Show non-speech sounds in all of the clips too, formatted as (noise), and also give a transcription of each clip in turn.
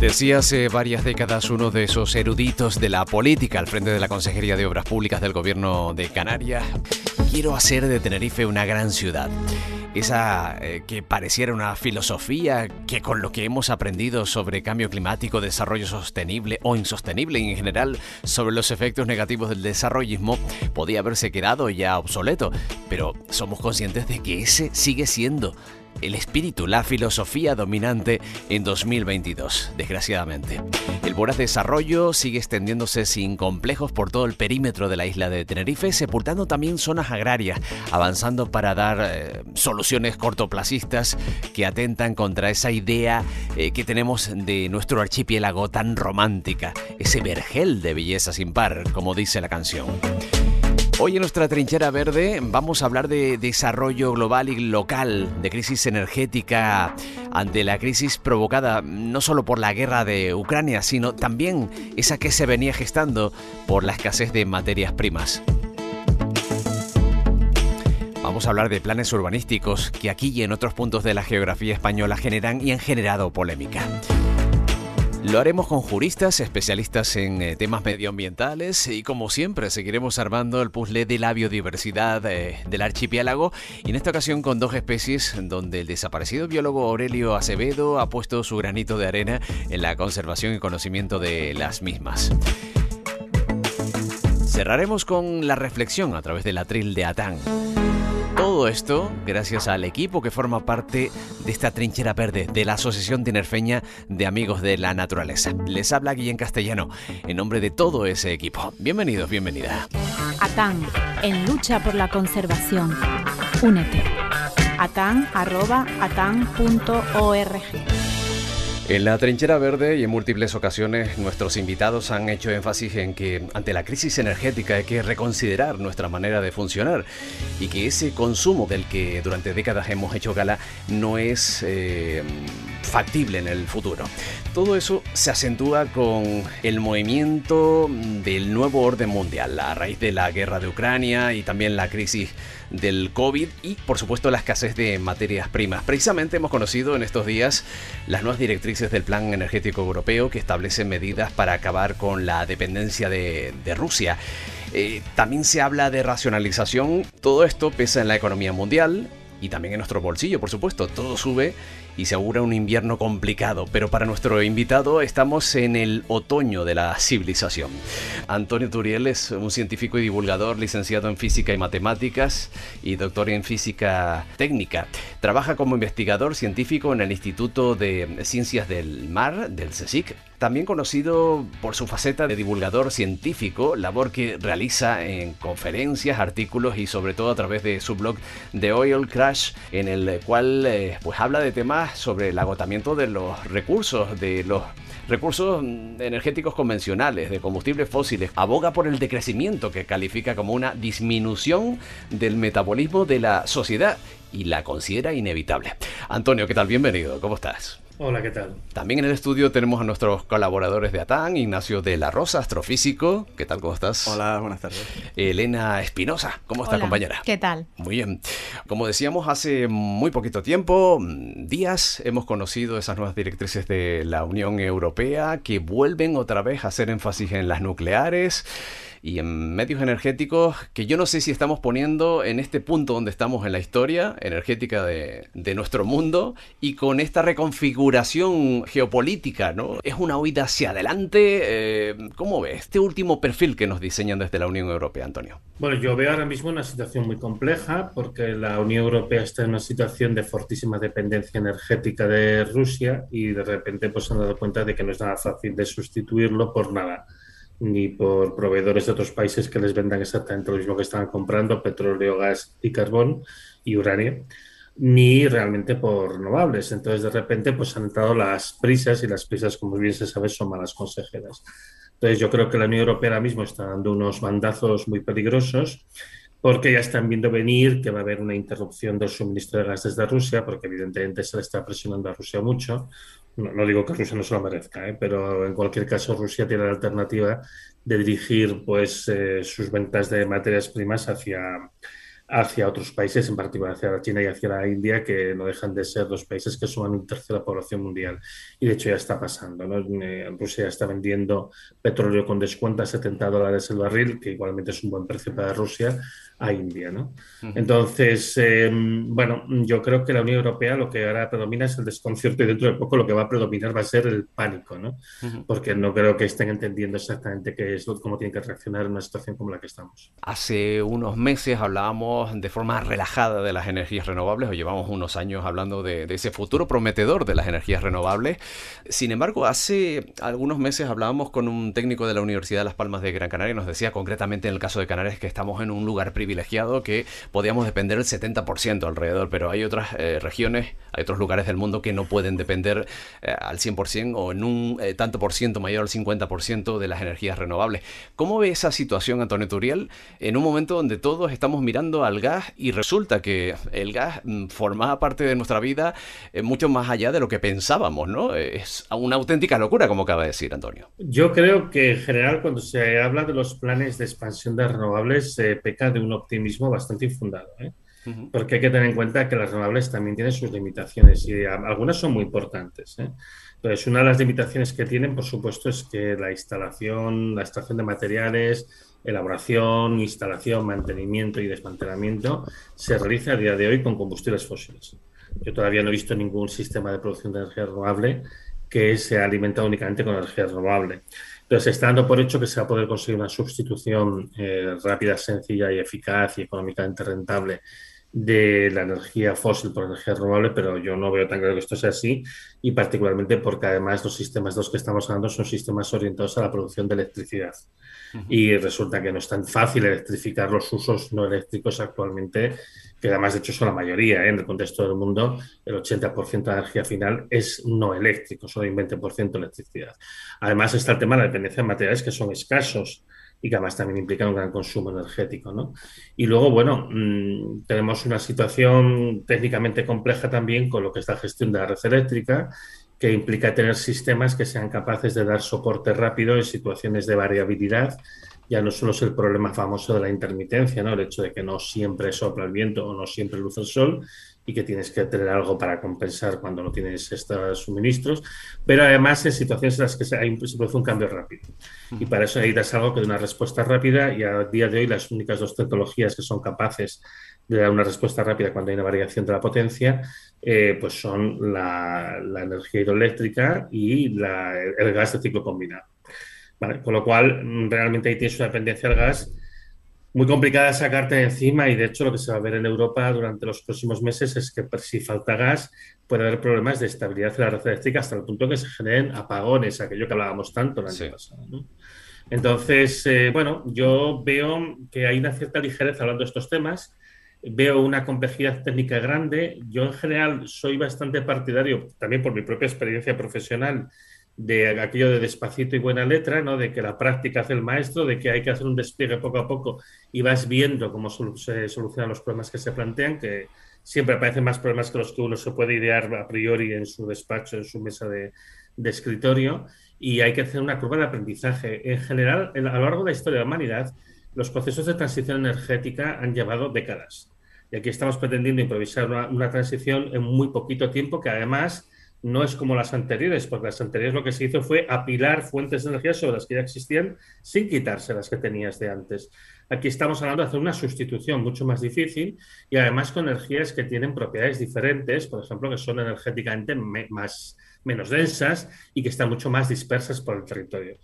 Decía hace varias décadas uno de esos eruditos de la política al frente de la Consejería de Obras Públicas del Gobierno de Canarias, quiero hacer de Tenerife una gran ciudad. Esa eh, que pareciera una filosofía que con lo que hemos aprendido sobre cambio climático, desarrollo sostenible o insostenible y en general sobre los efectos negativos del desarrollismo podía haberse quedado ya obsoleto, pero somos conscientes de que ese sigue siendo el espíritu, la filosofía dominante en 2022, desgraciadamente. El voraz desarrollo sigue extendiéndose sin complejos por todo el perímetro de la isla de Tenerife, sepultando también zonas agrarias, avanzando para dar eh, soluciones cortoplacistas que atentan contra esa idea eh, que tenemos de nuestro archipiélago tan romántica, ese vergel de belleza sin par, como dice la canción. Hoy en nuestra trinchera verde vamos a hablar de desarrollo global y local, de crisis energética ante la crisis provocada no solo por la guerra de Ucrania, sino también esa que se venía gestando por la escasez de materias primas. Vamos a hablar de planes urbanísticos que aquí y en otros puntos de la geografía española generan y han generado polémica. Lo haremos con juristas, especialistas en eh, temas medioambientales y como siempre seguiremos armando el puzzle de la biodiversidad eh, del archipiélago y en esta ocasión con dos especies donde el desaparecido biólogo Aurelio Acevedo ha puesto su granito de arena en la conservación y conocimiento de las mismas. Cerraremos con la reflexión a través del atril de Atán. Todo esto gracias al equipo que forma parte de esta trinchera verde de la Asociación Tinerfeña de Amigos de la Naturaleza. Les habla Guillén Castellano en nombre de todo ese equipo. Bienvenidos, bienvenida. ATAN, en lucha por la conservación. Únete. atan.org. En la trinchera verde y en múltiples ocasiones nuestros invitados han hecho énfasis en que ante la crisis energética hay que reconsiderar nuestra manera de funcionar y que ese consumo del que durante décadas hemos hecho gala no es eh, factible en el futuro. Todo eso se acentúa con el movimiento del nuevo orden mundial a raíz de la guerra de Ucrania y también la crisis del COVID y por supuesto la escasez de materias primas. Precisamente hemos conocido en estos días las nuevas directrices del Plan Energético Europeo que establecen medidas para acabar con la dependencia de, Rusia. Eh, también se habla de racionalización. Todo esto pesa en la economía mundial y también en nuestro bolsillo, por supuesto. Todo sube y se augura un invierno complicado, pero para nuestro invitado estamos en el otoño de la civilización. Antonio Turiel es un científico y divulgador licenciado en física y matemáticas y doctor en física técnica. Trabaja como investigador científico en el Instituto de Ciencias del Mar del CSIC también conocido por su faceta de divulgador científico, labor que realiza en conferencias, artículos y sobre todo a través de su blog The Oil Crash, en el cual eh, pues habla de temas sobre el agotamiento de los recursos, de los recursos energéticos convencionales, de combustibles fósiles, aboga por el decrecimiento que califica como una disminución del metabolismo de la sociedad y la considera inevitable. Antonio, ¿qué tal? Bienvenido, ¿cómo estás? Hola, ¿qué tal? También en el estudio tenemos a nuestros colaboradores de ATAN, Ignacio de la Rosa, astrofísico. ¿Qué tal? ¿Cómo estás? Hola, buenas tardes. Elena Espinosa, ¿cómo está, compañera? ¿Qué tal? Muy bien. Como decíamos, hace muy poquito tiempo, días, hemos conocido esas nuevas directrices de la Unión Europea que vuelven otra vez a hacer énfasis en las nucleares y en medios energéticos que yo no sé si estamos poniendo en este punto donde estamos en la historia energética de, nuestro mundo y con esta reconfiguración geopolítica, ¿no? Es una huida hacia adelante. Eh, ¿Cómo ves este último perfil que nos diseñan desde la Unión Europea, Antonio? Bueno, yo veo ahora mismo una situación muy compleja porque la Unión Europea está en una situación de fortísima dependencia energética de Rusia y de repente pues se han dado cuenta de que no es nada fácil de sustituirlo por nada ni por proveedores de otros países que les vendan exactamente lo mismo que estaban comprando, petróleo, gas y carbón y uranio, ni realmente por renovables. Entonces, de repente, pues han entrado las prisas y las prisas, como bien se sabe, son malas consejeras. Entonces, yo creo que la Unión Europea ahora mismo está dando unos bandazos muy peligrosos porque ya están viendo venir que va a haber una interrupción del suministro de gas desde Rusia, porque evidentemente se le está presionando a Rusia mucho, no, digo que Rusia no se lo merezca, ¿eh? pero en cualquier caso Rusia tiene la alternativa de dirigir pues, eh, sus ventas de materias primas hacia, hacia otros países, en particular hacia la China y hacia la India, que no dejan de ser los países que suman un tercio de la población mundial. Y de hecho ya está pasando. ¿no? Eh, Rusia está vendiendo petróleo con descuento a 70 dólares el barril, que igualmente es un buen precio para Rusia, a India. ¿no? Entonces, em, bueno, yo creo que la Unión Europea lo que ahora predomina es el desconcierto y dentro de poco lo que va a predominar va a ser el pánico, ¿no? porque no creo que estén entendiendo exactamente qué es, cómo tienen que reaccionar en una situación como la que estamos. Hace unos meses hablábamos de forma relajada de las energías renovables, o llevamos unos años hablando de, ese futuro prometedor de las energías renovables. Sin embargo, hace algunos meses hablábamos con un técnico de la Universidad de Las Palmas de Gran Canaria y nos decía concretamente en el caso de Canarias que estamos en un lugar privilegiado que podíamos depender el 70% alrededor, pero hay otras eh, regiones, hay otros lugares del mundo que no pueden depender eh, al 100% o en un eh, tanto por ciento mayor al 50% de las energías renovables. ¿Cómo ve esa situación, Antonio Turiel, en un momento donde todos estamos mirando al gas y resulta que el gas mm, formaba parte de nuestra vida mucho más allá de lo que pensábamos, ¿no? Es una auténtica locura, como acaba de decir Antonio. Yo creo que en general cuando se habla de los planes de expansión de renovables se peca de un optimismo bastante infundado. ¿eh? Porque hay que tener en cuenta que las renovables también tienen sus limitaciones y algunas son muy importantes. ¿eh? Entonces, una de las limitaciones que tienen, por supuesto, es que la instalación, la extracción de materiales, elaboración, instalación, mantenimiento y desmantelamiento se realiza a día de hoy con combustibles fósiles. Yo todavía no he visto ningún sistema de producción de energía renovable que sea alimentado únicamente con energía renovable. Entonces, está dando por hecho que se va a poder conseguir una sustitución eh, rápida, sencilla y eficaz y económicamente rentable de la energía fósil por energía renovable, pero yo no veo tan claro que esto sea así y particularmente porque además los sistemas de los que estamos hablando son sistemas orientados a la producción de electricidad y resulta que no es tan fácil electrificar los usos no eléctricos actualmente que además de hecho son la mayoría ¿eh? en el contexto del mundo, el 80% de la energía final es no eléctrico, solo hay 20% electricidad. Además está el tema de la dependencia de materiales que son escasos y además también implican un gran consumo energético. ¿no? Y luego, bueno, mm, tenemos una situación técnicamente compleja también con lo que es la gestión de la red eléctrica, que implica tener sistemas que sean capaces de dar soporte rápido en situaciones de variabilidad ya no solo es el problema famoso de la intermitencia, ¿no? el hecho de que no siempre sopla el viento o no siempre luce el sol y que tienes que tener algo para compensar cuando no tienes estos suministros, pero además en situaciones en las que se, hay, se produce un cambio rápido. Y para eso necesitas algo que dé una respuesta rápida y a día de hoy las únicas dos tecnologías que son capaces de dar una respuesta rápida cuando hay una variación de la potencia, eh, pues son la, energía hidroeléctrica y el gas de ciclo combinado. Con lo cual, realmente ahí tienes una dependencia al gas muy complicada de sacarte de encima y de hecho lo que se va a ver en Europa durante los próximos meses es que si falta gas puede haber problemas de estabilidad de la red eléctrica hasta el punto que se generen apagones, aquello que hablábamos tanto el año pasado. Entonces, eh, bueno, yo veo que hay una cierta ligereza hablando de estos temas, veo una complejidad técnica grande, yo en general soy bastante partidario, también por mi propia experiencia profesional, de aquello de despacito y buena letra, ¿no? de que la práctica hace el maestro, de que hay que hacer un despliegue poco a poco y vas viendo cómo se solucionan los problemas que se plantean, que siempre aparecen más problemas que los que uno se puede idear a priori en su despacho, en su mesa de, escritorio, y hay que hacer una curva de aprendizaje. En general, a lo largo de la historia de la humanidad, los procesos de transición energética han llevado décadas. Y aquí estamos pretendiendo improvisar una transición en muy poquito tiempo que además no es como las anteriores, porque las anteriores lo que se hizo fue apilar fuentes de energía sobre las que ya existían sin quitarse las que tenías de antes. Aquí estamos hablando de hacer una sustitución mucho más difícil y además con energías que tienen propiedades diferentes, por ejemplo, que son energéticamente más, menos densas y que están mucho más dispersas por el territorio.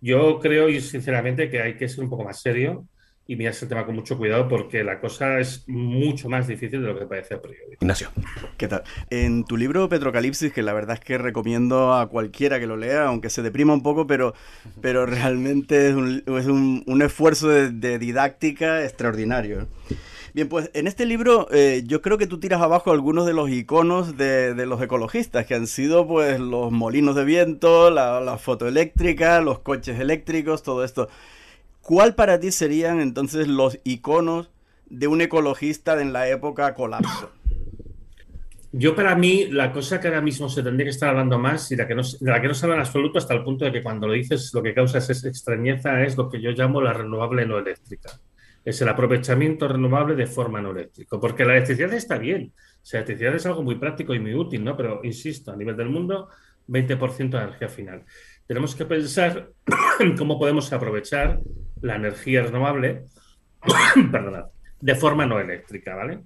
Yo creo, y sinceramente, que hay que ser un poco más serio y mirar ese tema con mucho cuidado porque la cosa es mucho más difícil de lo que parece a priori. Ignacio. ¿Qué tal? En tu libro Petrocalipsis, que la verdad es que recomiendo a cualquiera que lo lea, aunque se deprima un poco, pero, pero realmente es un, es un, esfuerzo de, didáctica extraordinario. Bien, pues en este libro eh, yo creo que tú tiras abajo algunos de los iconos de, de, los ecologistas, que han sido pues los molinos de viento, la, la fotoeléctrica, los coches eléctricos, todo esto. ¿Cuál para ti serían entonces los iconos de un ecologista en la época colapso? Yo para mí la cosa que ahora mismo se tendría que estar hablando más y de la que no se habla en absoluto hasta el punto de que cuando lo dices lo que causa es extrañeza es lo que yo llamo la renovable no eléctrica. es el aprovechamiento renovable de forma no eléctrica, porque la electricidad está bien, sea, la electricidad es algo muy práctico y muy útil, ¿no? Pero, insisto, a nivel del mundo, 20% de energía final. Tenemos que pensar (coughs) cómo podemos aprovechar la energía renovable, (coughs) perdona, de forma no eléctrica, ¿vale?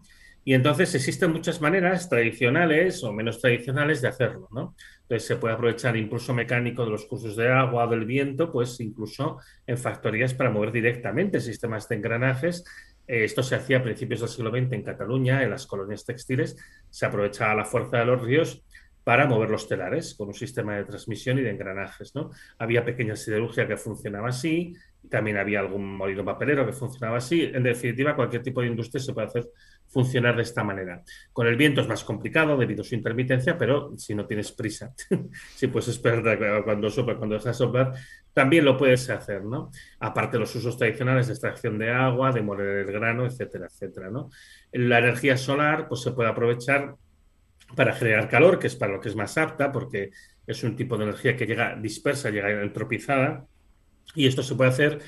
Y entonces existen muchas maneras tradicionales o menos tradicionales de hacerlo, ¿no? Entonces se puede aprovechar impulso mecánico de los cursos de agua del viento, pues incluso en factorías para mover directamente sistemas de engranajes. Eh, esto se hacía a principios del siglo XX en Cataluña, en las colonias textiles, se aprovechaba la fuerza de los ríos para mover los telares con un sistema de transmisión y de engranajes. ¿no? Había pequeña siderurgia que funcionaba así, también había algún molino papelero que funcionaba así. En definitiva, cualquier tipo de industria se puede hacer funcionar de esta manera. Con el viento es más complicado debido a su intermitencia, pero si no tienes prisa, (laughs) si puedes esperar cuando sopla, cuando deja soplar, también lo puedes hacer, ¿no? Aparte de los usos tradicionales de extracción de agua, de moler el grano, etcétera, etcétera, ¿no? La energía solar, pues se puede aprovechar para generar calor, que es para lo que es más apta, porque es un tipo de energía que llega dispersa, llega entropizada, y esto se puede hacer,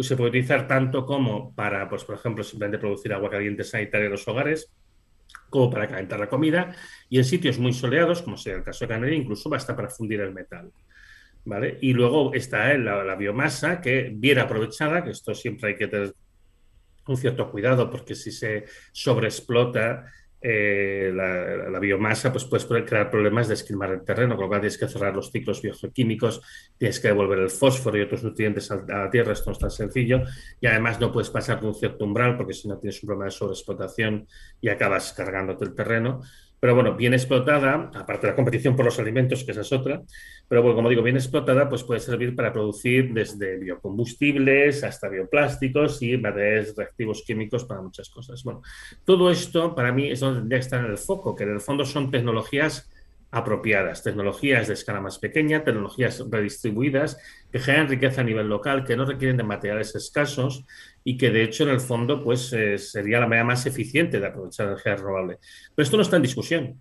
se puede utilizar tanto como para, pues, por ejemplo, simplemente producir agua caliente sanitaria en los hogares, como para calentar la comida, y en sitios muy soleados, como sea el caso de Canarias, incluso basta para fundir el metal. ¿Vale? Y luego está la, la biomasa, que bien aprovechada, que esto siempre hay que tener un cierto cuidado, porque si se sobreexplota, eh, la, biomasa, pues puedes crear problemas de esquilmar el terreno, con lo cual tienes que cerrar los ciclos biogeoquímicos, tienes que devolver el fósforo y otros nutrientes a, la tierra, esto no es tan sencillo, y además no puedes pasar de un cierto umbral, porque si no tienes un problema de sobreexplotación y acabas cargándote el terreno. Pero bueno, bien explotada, aparte de la competición por los alimentos, que esa es otra, pero bueno, como digo, bien explotada, pues puede servir para producir desde biocombustibles hasta bioplásticos y materiales reactivos químicos para muchas cosas. Bueno, todo esto para mí es donde tendría que estar en el foco, que en el fondo son tecnologías apropiadas, tecnologías de escala más pequeña, tecnologías redistribuidas, que generan riqueza a nivel local, que no requieren de materiales escasos y que de hecho en el fondo pues eh, sería la manera más eficiente de aprovechar la energía renovable. Pero esto no está en discusión.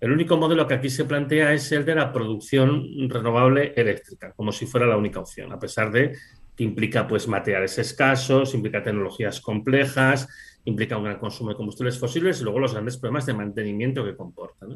El único modelo que aquí se plantea es el de la producción renovable eléctrica, como si fuera la única opción, a pesar de que implica pues materiales escasos, implica tecnologías complejas, implica un gran consumo de combustibles fósiles y luego los grandes problemas de mantenimiento que comporta.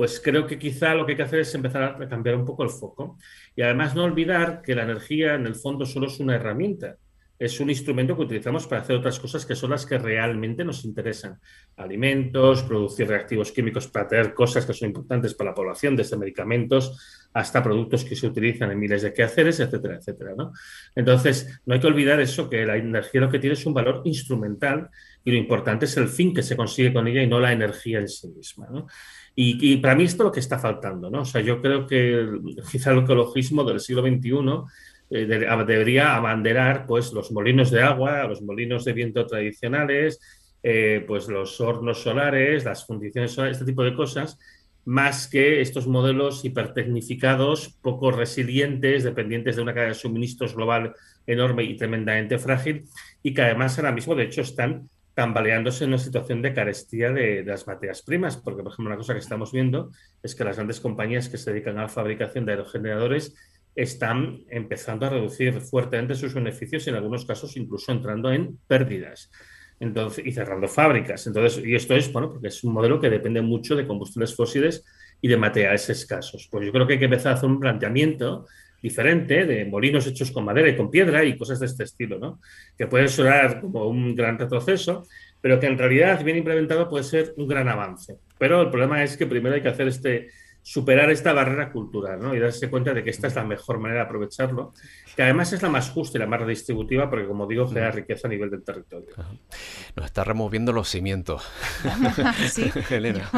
Pues creo que quizá lo que hay que hacer es empezar a cambiar un poco el foco y además no olvidar que la energía en el fondo solo es una herramienta es un instrumento que utilizamos para hacer otras cosas que son las que realmente nos interesan. Alimentos, producir reactivos químicos para tener cosas que son importantes para la población, desde medicamentos hasta productos que se utilizan en miles de quehaceres, etcétera, etcétera. ¿no? Entonces, no hay que olvidar eso, que la energía lo que tiene es un valor instrumental y lo importante es el fin que se consigue con ella y no la energía en sí misma. Y, para mí esto es lo que está faltando. ¿no? O sea, yo creo que quizá el ecologismo del siglo XXI eh, debería abanderar pues, los molinos de agua, los molinos de viento tradicionales, eh, pues los hornos solares, las fundiciones solares, este tipo de cosas, más que estos modelos hipertecnificados, poco resilientes, dependientes de una cadena de suministros global enorme y tremendamente frágil, y que además ahora mismo, de hecho, están tambaleándose en una situación de carestía de, las materias primas, porque, por ejemplo, una cosa que estamos viendo es que las grandes compañías que se dedican a la fabricación de aerogeneradores están empezando a reducir fuertemente sus beneficios y en algunos casos incluso entrando en pérdidas. Entonces, y cerrando fábricas. Entonces, y esto es, bueno, porque es un modelo que depende mucho de combustibles fósiles y de materiales escasos. Pues yo creo que hay que empezar a hacer un planteamiento diferente de molinos hechos con madera y con piedra y cosas de este estilo, ¿no? Que puede sonar como un gran retroceso, pero que en realidad, bien implementado, puede ser un gran avance. Pero el problema es que primero hay que hacer este, superar esta barrera cultural ¿no? y darse cuenta de que esta es la mejor manera de aprovecharlo, que además es la más justa y la más redistributiva porque, como digo, genera riqueza a nivel del territorio. Nos está removiendo los cimientos. (laughs) sí, (laughs) Elena.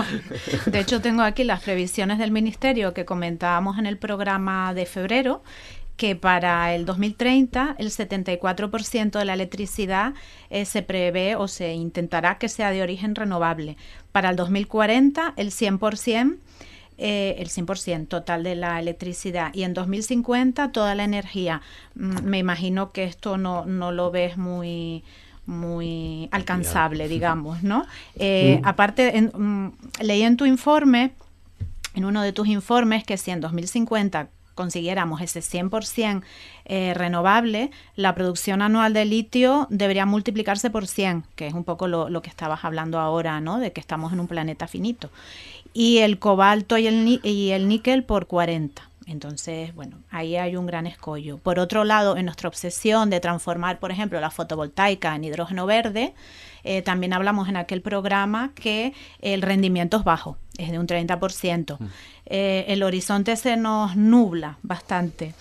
de hecho, tengo aquí las previsiones del Ministerio que comentábamos en el programa de febrero que para el 2030 el 74% de la electricidad eh, se prevé o se intentará que sea de origen renovable. Para el 2040 el 100% eh, el 100% total de la electricidad y en 2050 toda la energía. Mm, me imagino que esto no, no lo ves muy muy alcanzable, digamos, ¿no? (laughs) Eh, aparte, mm, leí en tu informe, en uno de tus informes, que si en 2050 consiguiéramos ese 100% eh, renovable, la producción anual de litio debería multiplicarse por 100, que es un poco lo, lo, que estabas hablando ahora, ¿no? De que estamos en un planeta finito. Y el cobalto y el, y el níquel por 40. Entonces, bueno, ahí hay un gran escollo. Por otro lado, en nuestra obsesión de transformar, por ejemplo, la fotovoltaica en hidrógeno verde, eh, también hablamos en aquel programa que el rendimiento es bajo, es de un 30%. Mm. Eh, el horizonte se nos nubla bastante.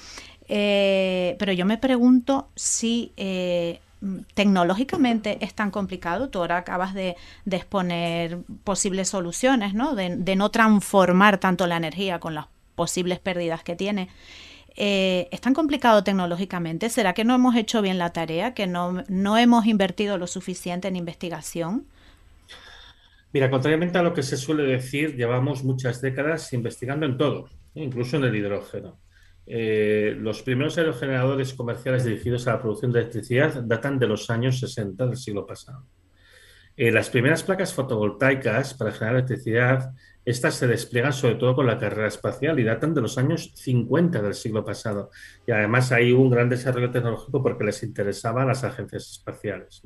Eh, pero yo me pregunto si tecnológicamente es tan complicado. Tú ahora acabas de, exponer posibles soluciones, ¿no? De, de, no transformar tanto la energía con las posibles pérdidas que tiene. Eh, ¿Es tan complicado tecnológicamente? ¿Será que no hemos hecho bien la tarea, que no, no hemos invertido lo suficiente en investigación? Mira, contrariamente a lo que se suele decir, llevamos muchas décadas investigando en todo, incluso en el hidrógeno. Eh, los primeros aerogeneradores comerciales dirigidos a la producción de electricidad datan de los años 60 del siglo pasado. Eh, las primeras placas fotovoltaicas para generar electricidad estas se despliegan sobre todo con la carrera espacial y datan de los años 50 del siglo pasado. Y además hay un gran desarrollo tecnológico porque les interesaba a las agencias espaciales.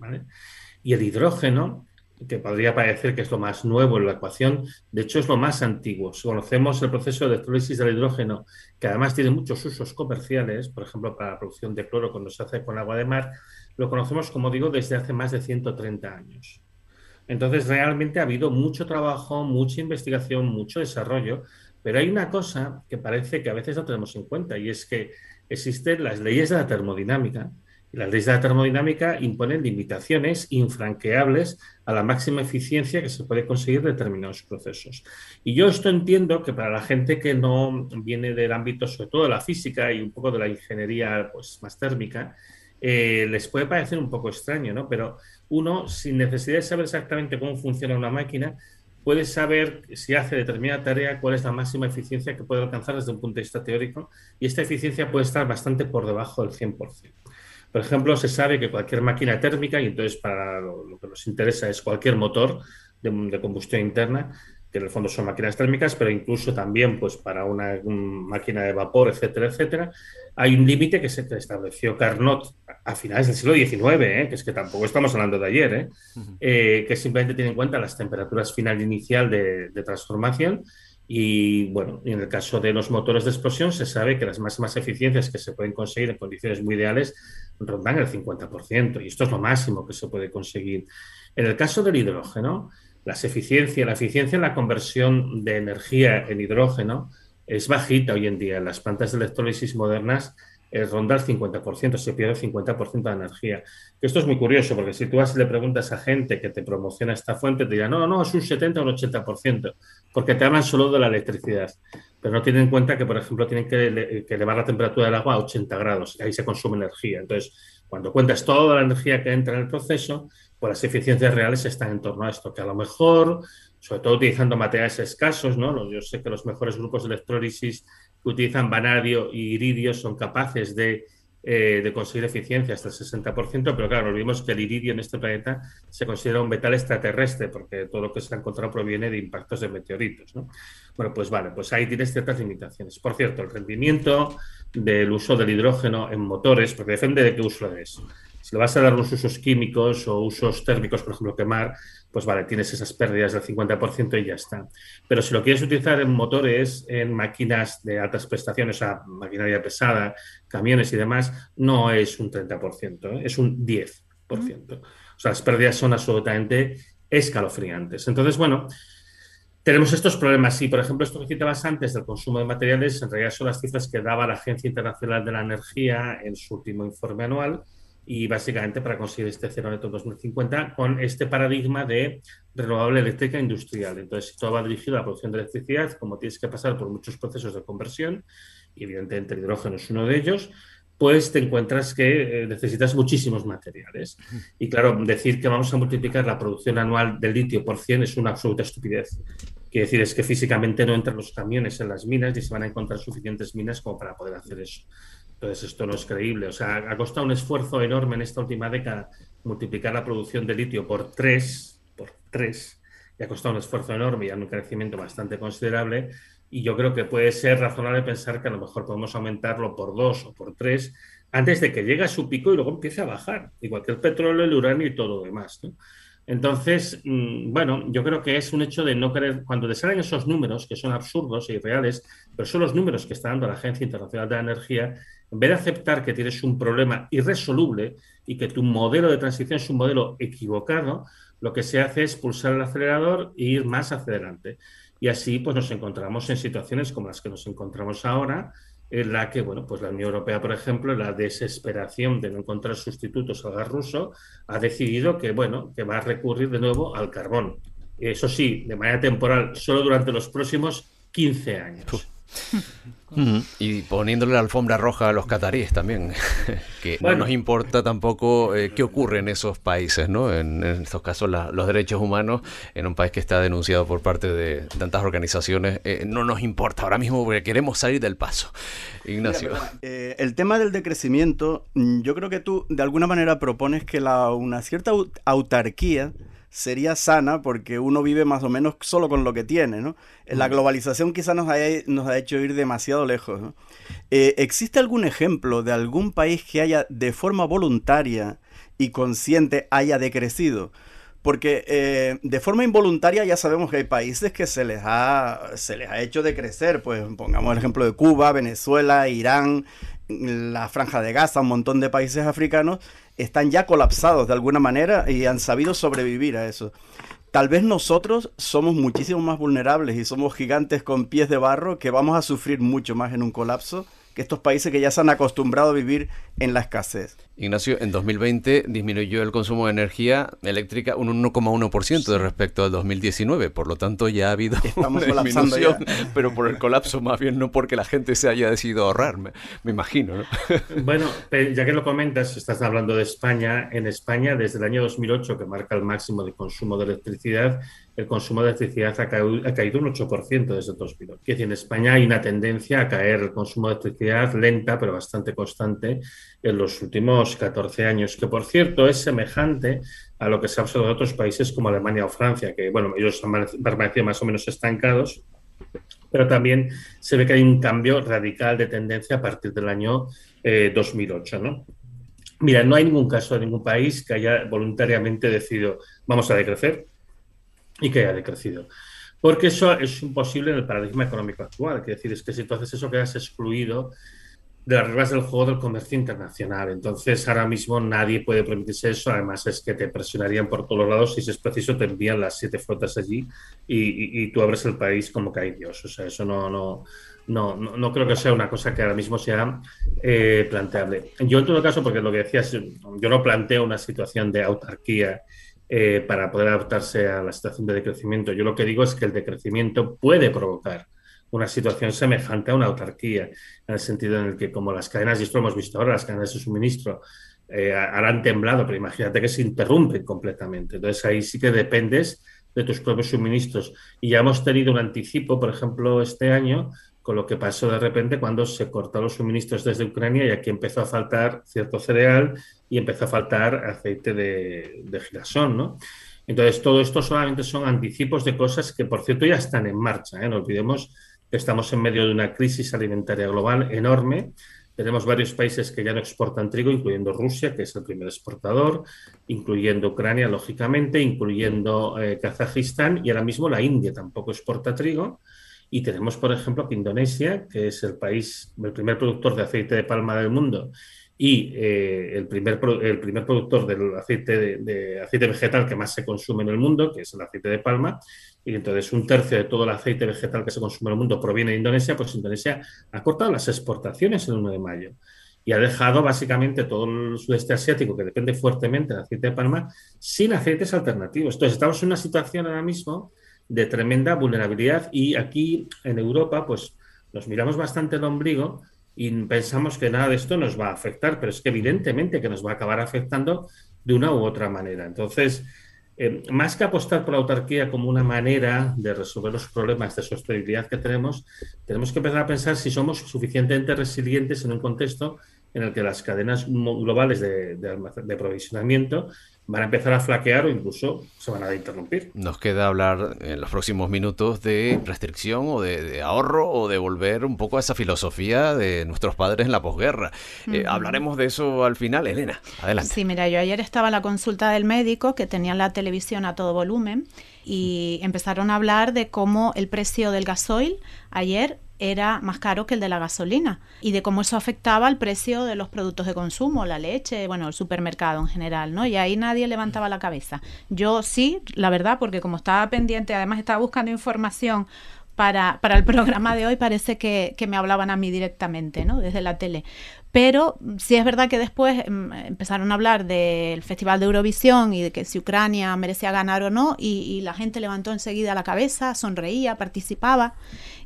Y el hidrógeno, que podría parecer que es lo más nuevo en la ecuación, de hecho es lo más antiguo. Si conocemos el proceso de electrólisis del hidrógeno, que además tiene muchos usos comerciales, por ejemplo, para la producción de cloro cuando se hace con agua de mar, lo conocemos, como digo, desde hace más de 130 años. Entonces, realmente ha habido mucho trabajo, mucha investigación, mucho desarrollo, pero hay una cosa que parece que a veces no tenemos en cuenta y es que existen las leyes de la termodinámica. Y las leyes de la termodinámica imponen limitaciones infranqueables a la máxima eficiencia que se puede conseguir de determinados procesos. Y yo esto entiendo que para la gente que no viene del ámbito, sobre todo de la física y un poco de la ingeniería pues, más térmica, eh, les puede parecer un poco extraño, ¿no? Pero uno, sin necesidad de saber exactamente cómo funciona una máquina, puede saber si hace determinada tarea cuál es la máxima eficiencia que puede alcanzar desde un punto de vista teórico y esta eficiencia puede estar bastante por debajo del 100%. Por ejemplo, se sabe que cualquier máquina térmica, y entonces para lo, que nos interesa es cualquier motor de combustión interna, que en el fondo son máquinas térmicas, pero incluso también pues, para una, máquina de vapor, etcétera, etcétera, hay un límite que se estableció Carnot a finales del siglo XIX, ¿eh? que es que tampoco estamos hablando de ayer, ¿eh? Eh, que simplemente tiene en cuenta las temperaturas final inicial de, de, transformación. Y bueno, en el caso de los motores de explosión se sabe que las máximas eficiencias que se pueden conseguir en condiciones muy ideales rondan el 50%, y esto es lo máximo que se puede conseguir. En el caso del hidrógeno, las eficiencias, la eficiencia en la conversión de energía en hidrógeno es bajita hoy en día. Las plantas de electrólisis modernas eh, ronda el 50%, se pierde el 50% de energía. Esto es muy curioso, porque si tú vas y le preguntas a gente que te promociona esta fuente, te dirán, no, no, es un 70 o un 80%, porque te hablan solo de la electricidad. Pero no tienen en cuenta que, por ejemplo, tienen que, que elevar la temperatura del agua a 80 grados, y ahí se consume energía. Entonces, cuando cuentas toda la energía que entra en el proceso, pues las eficiencias reales están en torno a esto, que a lo mejor, sobre todo utilizando materiales escasos, ¿no? Yo sé que los mejores grupos de electrólisis que utilizan vanadio y iridio son capaces de, eh, conseguir eficiencia hasta el 60%, pero claro, vimos que el iridio en este planeta se considera un metal extraterrestre, porque todo lo que se ha encontrado proviene de impactos de meteoritos, ¿no? Bueno, pues vale, pues ahí tienes ciertas limitaciones. Por cierto, el rendimiento del uso del hidrógeno en motores, porque depende de qué uso des. Si le vas a dar los usos químicos o usos térmicos, por ejemplo, quemar, pues vale, tienes esas pérdidas del 50% y ya está. Pero si lo quieres utilizar en motores, en máquinas de altas prestaciones, o sea, maquinaria pesada, camiones y demás, no es un 30%, ¿eh? es un 10%. O sea, las pérdidas son absolutamente escalofriantes. Entonces, bueno, tenemos estos problemas. Y, por ejemplo, esto que citabas antes del consumo de materiales, en realidad son las cifras que daba la Agencia Internacional de la Energía en su último informe anual y básicamente para conseguir este cero neto 2050 con este paradigma de renovable eléctrica industrial. Entonces, si todo va dirigido a la producción de electricidad, como tienes que pasar por muchos procesos de conversión, y evidentemente el hidrógeno es uno de ellos, pues te encuentras que eh, necesitas muchísimos materiales. Y claro, decir que vamos a multiplicar la producción anual de litio por 100 es una absoluta estupidez. Quiere decir, es que físicamente no entran los camiones en las minas y se van a encontrar suficientes minas como para poder hacer eso. Entonces, esto no es creíble. O sea, ha costado un esfuerzo enorme en esta última década multiplicar la producción de litio por tres, por tres, y ha costado un esfuerzo enorme y un crecimiento bastante considerable, y yo creo que puede ser razonable pensar que a lo mejor podemos aumentarlo por dos o por tres antes de que llegue a su pico y luego empiece a bajar, igual que el petróleo, el uranio y todo lo demás. Entonces, mm, bueno, yo creo que es un hecho de no querer, cuando te salen esos números, que son absurdos e irreales, pero son los números que está dando la Agencia Internacional de la Energía, en vez de aceptar que tienes un problema irresoluble y que tu modelo de transición es un modelo equivocado, lo que se hace es pulsar el acelerador e ir más hacia adelante. Y así pues nos encontramos en situaciones como las que nos encontramos ahora, en la que, bueno, pues la Unión Europea, por ejemplo, en la desesperación de no encontrar sustitutos al gas ruso, ha decidido que, bueno, que va a recurrir de nuevo al carbón. Eso sí, de manera temporal, solo durante los próximos 15 años. Y poniéndole la alfombra roja a los cataríes también, (laughs) que no nos importa tampoco eh, qué ocurre en esos países, ¿no? En, estos casos los derechos humanos en un país que está denunciado por parte de tantas organizaciones, eh, no nos importa ahora mismo porque queremos salir del paso. Ignacio. Eh, el tema del decrecimiento, mm, yo creo que tú de alguna manera propones que la, una cierta autarquía sería sana porque uno vive más o menos solo con lo que tiene, ¿no? La globalización quizá nos, nos ha hecho ir demasiado lejos, eh, ¿Existe algún ejemplo de algún país que haya de forma voluntaria y consciente haya decrecido? Porque eh, de forma involuntaria ya sabemos que hay países que se les, ha, se les ha hecho decrecer, pues pongamos el ejemplo de Cuba, Venezuela, Irán, la Franja de Gaza, un montón de países africanos, están ya colapsados de alguna manera y han sabido sobrevivir a eso. Tal vez nosotros somos muchísimo más vulnerables y somos gigantes con pies de barro que vamos a sufrir mucho más en un colapso que estos países que ya se han acostumbrado a vivir en la escasez. Ignacio, en 2020 disminuyó el consumo de energía eléctrica un 1,1% de respecto al 2019, por lo tanto ya ha habido (laughs) Estamos una disminución, pero por el colapso más bien, no porque la gente se haya decidido ahorrar, me, imagino. (laughs) Bueno, ya que lo comentas, estás hablando de España. En España, desde el año 2008, que marca el máximo de consumo de electricidad, el consumo de electricidad ha caído, ha caído un 8% desde 2008. Es decir, en España hay una tendencia a caer el consumo de electricidad lenta, pero bastante constante en los últimos 14 años, que por cierto es semejante a lo que se ha observado en otros países como Alemania o Francia, que bueno, ellos han permanecido más o menos estancados, pero también se ve que hay un cambio radical de tendencia a partir del año 2008, eh, ¿no? Mira, no hay ningún caso de ningún país que haya voluntariamente decidido vamos a decrecer y que haya decrecido. Porque eso es imposible en el paradigma económico actual. Es decir, es que si tú haces eso quedas excluido de las reglas del juego del comercio internacional. Entonces, ahora mismo nadie puede permitirse eso. Además, es que te presionarían por todos lados. y Si es preciso, te envían las siete flotas allí y, tú abres el país como que hay Dios. O sea, eso no, no, no, no, creo que sea una cosa que ahora mismo sea eh, planteable. Yo, en todo caso, porque lo que decías, yo no planteo una situación de autarquía eh, para poder adaptarse a la situación de decrecimiento. Yo lo que digo es que el decrecimiento puede provocar una situación semejante a una autarquía, en el sentido en el que, como las cadenas, y esto lo hemos visto ahora, las cadenas de suministro eh, harán temblado, pero imagínate que se interrumpen completamente. Entonces ahí sí que dependes de tus propios suministros. Y ya hemos tenido un anticipo, por ejemplo, este año, con lo que pasó de repente cuando se cortaron los suministros desde Ucrania y aquí empezó a faltar cierto cereal y empezó a faltar aceite de, de girasol, ¿no? Entonces, todo esto solamente son anticipos de cosas que, por cierto, ya están en marcha. ¿eh? No olvidemos estamos en medio de una crisis alimentaria global enorme. Tenemos varios países que ya no exportan trigo, incluyendo Rusia, que es el primer exportador, incluyendo Ucrania, lógicamente, incluyendo eh, Kazajistán y ahora mismo la India tampoco exporta trigo. Y tenemos, por ejemplo, que Indonesia, que es el país, el primer productor de aceite de palma del mundo y eh, el, primer, el primer productor del aceite, de, aceite vegetal que más se consume en el mundo, que es el aceite de palma, y entonces un tercio de todo el aceite vegetal que se consume en el mundo proviene de Indonesia, pues Indonesia ha cortado las exportaciones el 1 de mayo y ha dejado básicamente todo el sudeste asiático, que depende fuertemente del aceite de palma, sin aceites alternativos. Entonces estamos en una situación ahora mismo de tremenda vulnerabilidad y aquí en Europa pues nos miramos bastante el ombligo y pensamos que nada de esto nos va a afectar, pero es que evidentemente que nos va a acabar afectando de una u otra manera. Entonces, eh, más que apostar por la autarquía como una manera de resolver los problemas de sostenibilidad que tenemos, tenemos que empezar a pensar si somos suficientemente resilientes en un contexto en el que las cadenas globales de, de aprovisionamiento van a empezar a flaquear o incluso se van a interrumpir. Nos queda hablar en los próximos minutos de restricción o de, ahorro o de volver un poco a esa filosofía de nuestros padres en la posguerra. Eh, hablaremos de eso al final. Elena, adelante. Sí, mira, yo ayer estaba en la consulta del médico que tenía la televisión a todo volumen y empezaron a hablar de cómo el precio del gasoil ayer era más caro que el de la gasolina y de cómo eso afectaba al precio de los productos de consumo, la leche, bueno, el supermercado en general, ¿no? Y ahí nadie levantaba la cabeza. Yo sí, la verdad, porque como estaba pendiente, además estaba buscando información para, para el (laughs) programa de hoy, parece que, que me hablaban a mí directamente, ¿no? Desde la tele. Pero sí es verdad que después em, empezaron a hablar del Festival de Eurovisión y de que si Ucrania merecía ganar o no, y, la gente levantó enseguida la cabeza, sonreía, participaba.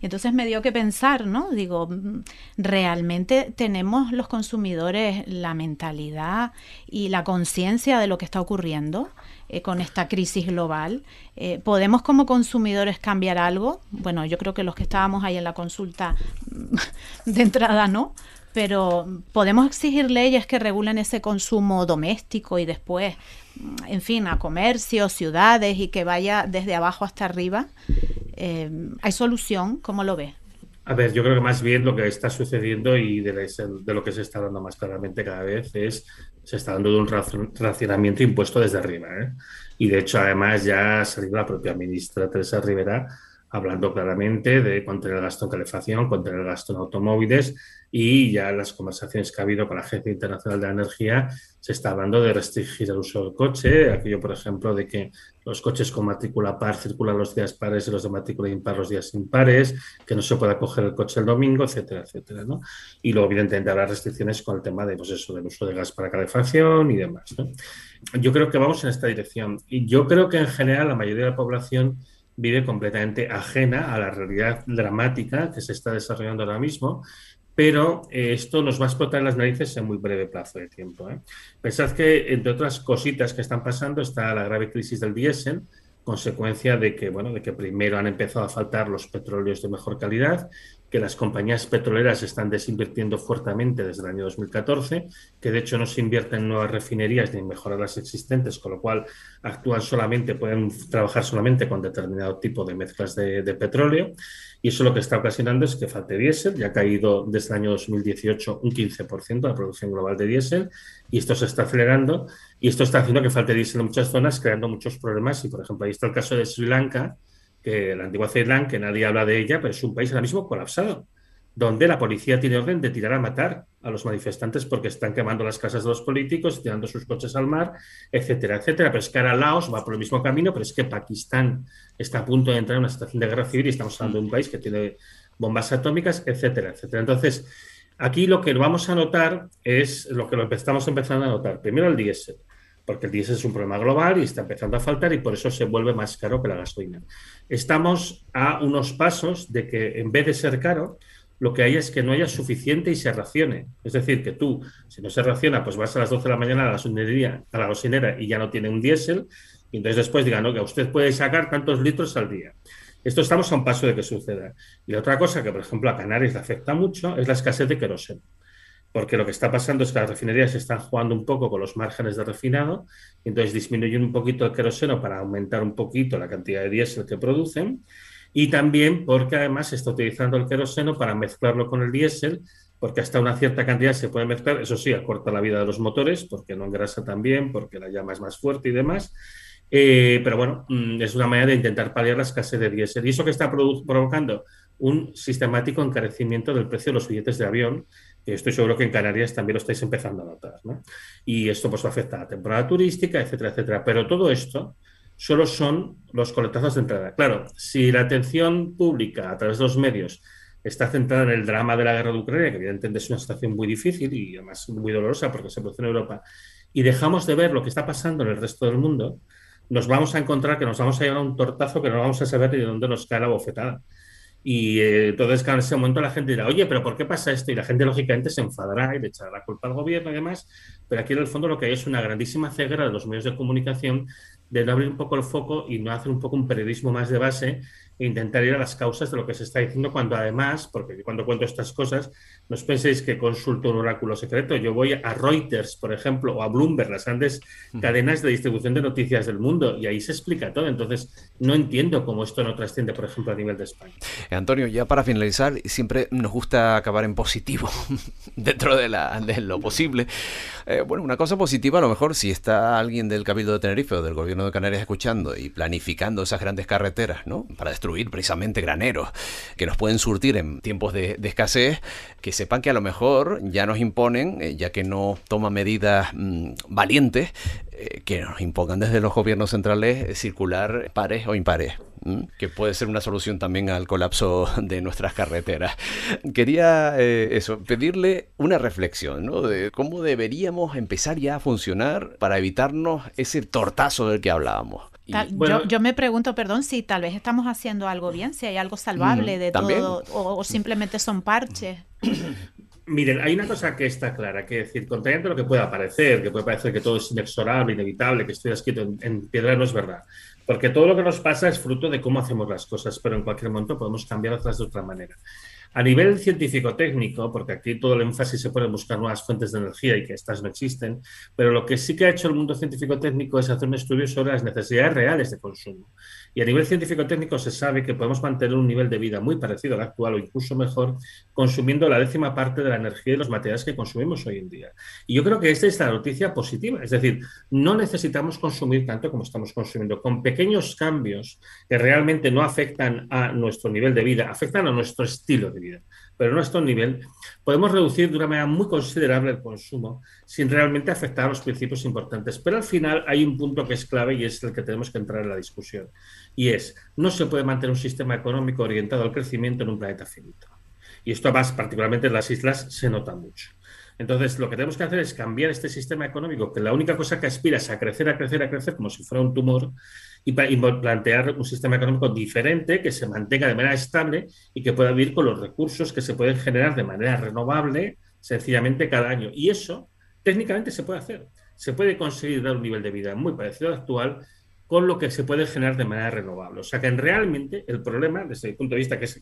Y entonces me dio que pensar, ¿no? Digo, mm, ¿realmente tenemos los consumidores la mentalidad y la conciencia de lo que está ocurriendo? Eh, con esta crisis global. Eh, ¿Podemos como consumidores cambiar algo? Bueno, yo creo que los que estábamos ahí en la consulta (laughs) de entrada no, pero podemos exigir leyes que regulen ese consumo doméstico y después, en fin, a comercios, ciudades y que vaya desde abajo hasta arriba. Eh, ¿Hay solución? ¿Cómo lo ves? A ver, yo creo que más bien lo que está sucediendo y de, lo que se está dando más claramente cada vez es se está dando de un racionamiento impuesto desde arriba. ¿eh? Y de hecho, además, ya ha salido la propia ministra Teresa Rivera hablando claramente de contener el gasto en calefacción, contener el gasto en automóviles y ya las conversaciones que ha habido con la Agencia Internacional de la Energía se está hablando de restringir el uso del coche, aquello por ejemplo de que los coches con matrícula par circulan los días pares y los de matrícula impar los días impares, que no se pueda coger el coche el domingo, etcétera, etcétera. ¿no? Y luego evidentemente habrá restricciones con el tema de, pues eso, del uso de gas para calefacción y demás. Yo creo que vamos en esta dirección y yo creo que en general la mayoría de la población vive completamente ajena a la realidad dramática que se está desarrollando ahora mismo, pero eh, esto nos va a explotar las narices en muy breve plazo de tiempo. ¿eh? Pensad que, entre otras cositas que están pasando, está la grave crisis del diésel, consecuencia de que, bueno, de que primero han empezado a faltar los petróleos de mejor calidad que las compañías petroleras están desinvirtiendo fuertemente desde el año 2014, que de hecho no se invierten en nuevas refinerías ni en mejorar las existentes, con lo cual actúan solamente, pueden trabajar solamente con determinado tipo de mezclas de, petróleo. Y eso lo que está ocasionando es que falte diésel, ya ha caído desde el año 2018 un 15% la producción global de diésel, y esto se está acelerando, y esto está haciendo que falte diésel en muchas zonas, creando muchos problemas. Y por ejemplo, ahí está el caso de Sri Lanka, la antigua Ceilán, que nadie habla de ella, pero es un país ahora mismo colapsado, donde la policía tiene orden de tirar a matar a los manifestantes porque están quemando las casas de los políticos, tirando sus coches al mar, etcétera, etcétera. Pero es que ahora Laos va por el mismo camino, pero es que Pakistán está a punto de entrar en una situación de guerra civil y estamos hablando de un país que tiene bombas atómicas, etcétera, etcétera. Entonces, aquí lo que vamos a notar es lo que lo estamos empezando a notar. Primero el diésel porque el diésel es un problema global y está empezando a faltar y por eso se vuelve más caro que la gasolina. Estamos a unos pasos de que en vez de ser caro, lo que hay es que no haya suficiente y se racione. Es decir, que tú, si no se raciona, pues vas a las 12 de la mañana a la gasolinería, a la gasolinera y ya no tiene un diésel, y entonces después digan, no, que usted puede sacar tantos litros al día. Esto estamos a un paso de que suceda. Y otra cosa que, por ejemplo, a Canarias le afecta mucho es la escasez de queroseno porque lo que está pasando es que las refinerías están jugando un poco con los márgenes de refinado, y entonces disminuyen un poquito el queroseno para aumentar un poquito la cantidad de diésel que producen, y también porque además se está utilizando el queroseno para mezclarlo con el diésel, porque hasta una cierta cantidad se puede mezclar, eso sí, acorta la vida de los motores, porque no engrasa tan bien, porque la llama es más fuerte y demás, eh, pero bueno, mm, es una manera de intentar paliar la escasez de diésel. ¿Y eso que está provocando? Un sistemático encarecimiento del precio de los billetes de avión, estoy seguro que en Canarias también lo estáis empezando a notar. ¿no? Y esto pues afecta a la temporada turística, etcétera, etcétera. Pero todo esto solo son los coletazos de entrada. Claro, si la atención pública a través de los medios está centrada en el drama de la guerra de Ucrania, que evidentemente es una situación muy difícil y además muy dolorosa porque se produce en Europa, y dejamos de ver lo que está pasando en el resto del mundo, nos vamos a encontrar que nos vamos a llevar un tortazo que no vamos a saber de dónde nos cae la bofetada. Y eh, entonces, en ese momento la gente dirá, oye, pero ¿por qué pasa esto? Y la gente, lógicamente, se enfadará y le echará la culpa al gobierno y demás. Pero aquí, en el fondo, lo que hay es una grandísima ceguera de los medios de comunicación de no abrir un poco el foco y no hacer un poco un periodismo más de base e intentar ir a las causas de lo que se está diciendo cuando además, porque cuando cuento estas cosas, no os penséis que consulto un oráculo secreto. Yo voy a Reuters, por ejemplo, o a Bloomberg, las grandes cadenas de distribución de noticias del mundo, y ahí se explica todo. Entonces, no entiendo cómo esto no trasciende, por ejemplo, a nivel de España. Eh, Antonio, ya para finalizar, siempre nos gusta acabar en positivo, (laughs) dentro de, la, de lo posible. Eh, bueno, una cosa positiva, a lo mejor, si está alguien del Cabildo de Tenerife o del Gobierno de Canarias escuchando y planificando esas grandes carreteras, ¿no? Para destruir precisamente graneros que nos pueden surtir en tiempos de, escasez, que sepan que a lo mejor ya nos imponen, eh, ya que no toma medidas mm, valientes, eh, que nos impongan desde los gobiernos centrales eh, circular pares o impares, que puede ser una solución también al colapso de nuestras carreteras. Quería eso, pedirle una reflexión ¿no? de cómo deberíamos empezar ya a funcionar para evitarnos ese tortazo del que hablábamos yo, me pregunto, perdón, si tal vez estamos haciendo algo bien, si hay algo salvable de todo, o, simplemente son parches. (clears throat) Miren, hay una cosa que está clara, que decir, contrariamente a lo que pueda parecer, que puede parecer que todo es inexorable, inevitable, que estoy escrito en, piedra, no es verdad. Porque todo lo que nos pasa es fruto de cómo hacemos las cosas, pero en cualquier momento podemos cambiarlas de otra manera. A nivel científico-técnico, porque aquí todo el énfasis se puede buscar nuevas fuentes de energía y que estas no existen, pero lo que sí que ha hecho el mundo científico-técnico es hacer un estudio sobre las necesidades reales de consumo. Y a nivel científico-técnico se sabe que podemos mantener un nivel de vida muy parecido al actual o incluso mejor consumiendo la décima parte de la energía y los materiales que consumimos hoy en día. Y yo creo que esta es la noticia positiva, es decir, no necesitamos consumir tanto como estamos consumiendo, con pequeños cambios que realmente no afectan a nuestro nivel de vida, afectan a nuestro estilo de vida pero no a este nivel, podemos reducir de una manera muy considerable el consumo sin realmente afectar a los principios importantes. Pero al final hay un punto que es clave y es el que tenemos que entrar en la discusión. Y es, no se puede mantener un sistema económico orientado al crecimiento en un planeta finito. Y esto más particularmente en las islas se nota mucho. Entonces, lo que tenemos que hacer es cambiar este sistema económico, que la única cosa que aspira es a crecer, a crecer, a crecer, como si fuera un tumor, y, plantear un sistema económico diferente que se mantenga de manera estable y que pueda vivir con los recursos que se pueden generar de manera renovable sencillamente cada año. Y eso técnicamente se puede hacer. Se puede conseguir dar un nivel de vida muy parecido al actual con lo que se puede generar de manera renovable. O sea que realmente el problema, desde el punto de vista que es,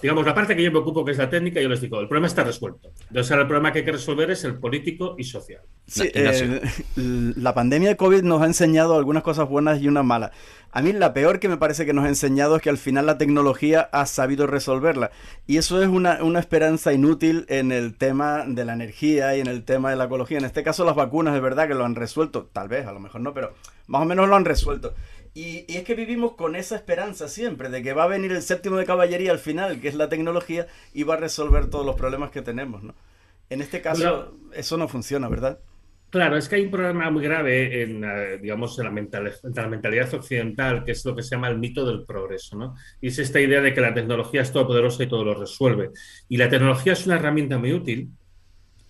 digamos, la parte que yo me ocupo, que es la técnica, yo les digo, el problema está resuelto. Entonces ahora el problema que hay que resolver es el político y social. Sí, eh, (laughs) la pandemia de COVID nos ha enseñado algunas cosas buenas y una mala. A mí la peor que me parece que nos ha enseñado es que al final la tecnología ha sabido resolverla. Y eso es una, una, esperanza inútil en el tema de la energía y en el tema de la ecología. En este caso las vacunas es verdad que lo han resuelto, tal vez, a lo mejor no, pero más o menos lo han resuelto. Y, es que vivimos con esa esperanza siempre de que va a venir el séptimo de caballería al final, que es la tecnología, y va a resolver todos los problemas que tenemos, ¿no? En este caso, eso no funciona, ¿verdad? Claro, es que hay un problema muy grave en, eh, digamos, en la, mentalidad, occidental, que es lo que se llama el mito del progreso, ¿no? Y es esta idea de que la tecnología es todopoderosa y todo lo resuelve. Y la tecnología es una herramienta muy útil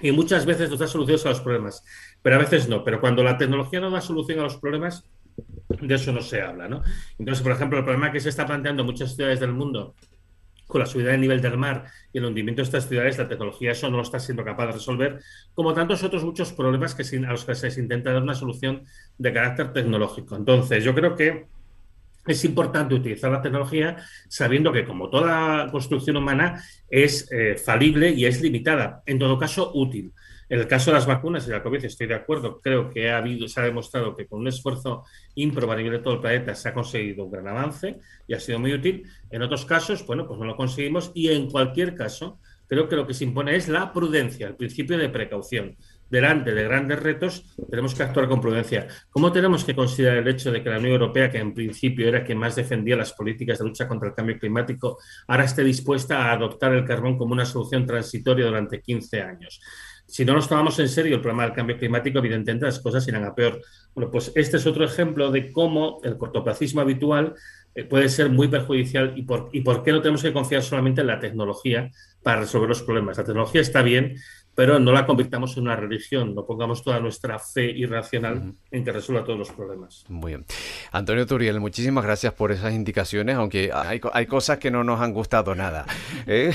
y muchas veces nos da soluciones a los problemas, pero a veces no. Pero cuando la tecnología no da solución a los problemas, de eso no se habla, ¿no? Entonces, por ejemplo, el problema que se está planteando en muchas ciudades del mundo con la subida del nivel del mar y el hundimiento de estas ciudades, la tecnología eso no lo está siendo capaz de resolver, como tantos otros muchos problemas que a los que se intenta dar una solución de carácter tecnológico. Entonces, yo creo que es importante utilizar la tecnología sabiendo que, como toda construcción humana, es eh, falible y es limitada, en todo caso útil. En el caso de las vacunas y la COVID estoy de acuerdo, creo que ha habido, se ha demostrado que con un esfuerzo ímprobo a de todo el planeta se ha conseguido un gran avance y ha sido muy útil. En otros casos, bueno, pues no lo conseguimos y en cualquier caso, creo que lo que se impone es la prudencia, el principio de precaución. Delante de grandes retos tenemos que actuar con prudencia. ¿Cómo tenemos que considerar el hecho de que la Unión Europea, que en principio era quien más defendía las políticas de lucha contra el cambio climático, ahora esté dispuesta a adoptar el carbón como una solución transitoria durante 15 años? Si no nos tomamos en serio el problema del cambio climático, evidentemente las cosas irán a peor. Bueno, pues este es otro ejemplo de cómo el cortoplacismo habitual eh, puede ser muy perjudicial y por, y por qué no tenemos que confiar solamente en la tecnología para resolver los problemas. La tecnología está bien, pero no la convirtamos en una religión, no pongamos toda nuestra fe irracional en que resuelva todos los problemas. Muy bien. Antonio Turiel, muchísimas gracias por esas indicaciones, aunque hay, hay cosas que no nos han gustado nada. (laughs) ¿eh?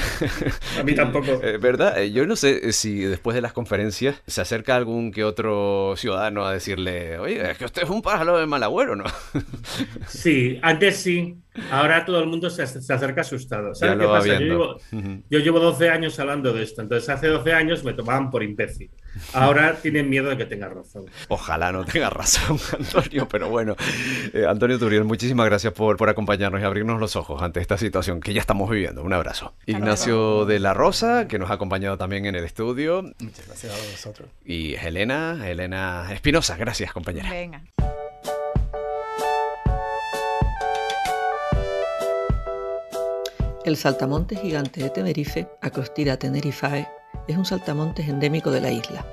A mí tampoco. Eh, ¿Verdad? Eh, yo no sé si después de las conferencias se acerca algún que otro ciudadano a decirle, oye, es que usted es un pájaro de mal agüero, ¿no? Sí, antes sí, Ahora todo el mundo se, acerca asustado. ¿Sabes qué pasa? Yo llevo, 12 años hablando de esto. Entonces, hace 12 años me tomaban por imbécil. Ahora tienen miedo de que tenga razón. Ojalá no tenga razón, (laughs) Antonio, pero bueno. Eh, Antonio Turiel, muchísimas gracias por, por acompañarnos y abrirnos los ojos ante esta situación que ya estamos viviendo. Un abrazo. Ignacio de la Rosa, que nos ha acompañado también en el estudio. Muchas gracias a vosotros. Y Elena, Elena Espinosa. Gracias, compañera. Venga. El saltamontes gigante de Tenerife, Acrostira tenerifae, es un saltamontes endémico de la isla.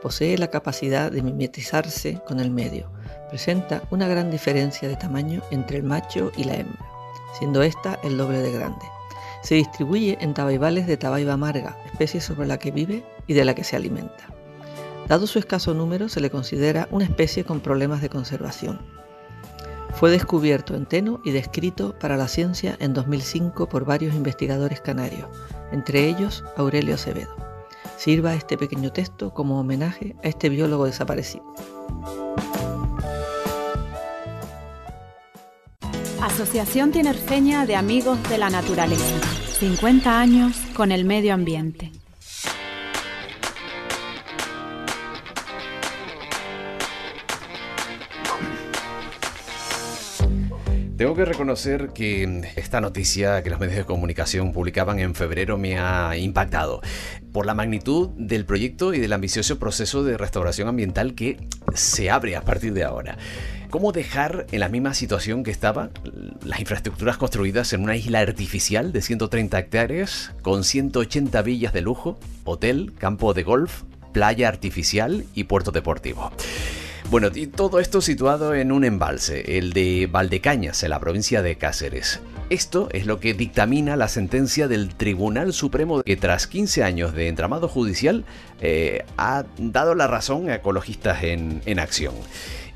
Posee la capacidad de mimetizarse con el medio. Presenta una gran diferencia de tamaño entre el macho y la hembra, siendo esta el doble de grande. Se distribuye en tabaibales de tabaiba amarga, especie sobre la que vive y de la que se alimenta. Dado su escaso número, se le considera una especie con problemas de conservación. Fue descubierto en Teno y descrito para la ciencia en 2005 por varios investigadores canarios, entre ellos Aurelio Acevedo. Sirva este pequeño texto como homenaje a este biólogo desaparecido. Asociación Tinerfeña de Amigos de la Naturaleza. 50 años con el medio ambiente. Tengo que reconocer que esta noticia que los medios de comunicación publicaban en febrero me ha impactado por la magnitud del proyecto y del ambicioso proceso de restauración ambiental que se abre a partir de ahora. ¿Cómo dejar en la misma situación que estaban las infraestructuras construidas en una isla artificial de 130 hectáreas con 180 villas de lujo, hotel, campo de golf, playa artificial y puerto deportivo? Bueno, y todo esto situado en un embalse, el de Valdecañas, en la provincia de Cáceres. Esto es lo que dictamina la sentencia del Tribunal Supremo que tras 15 años de entramado judicial eh, ha dado la razón a ecologistas en, en acción.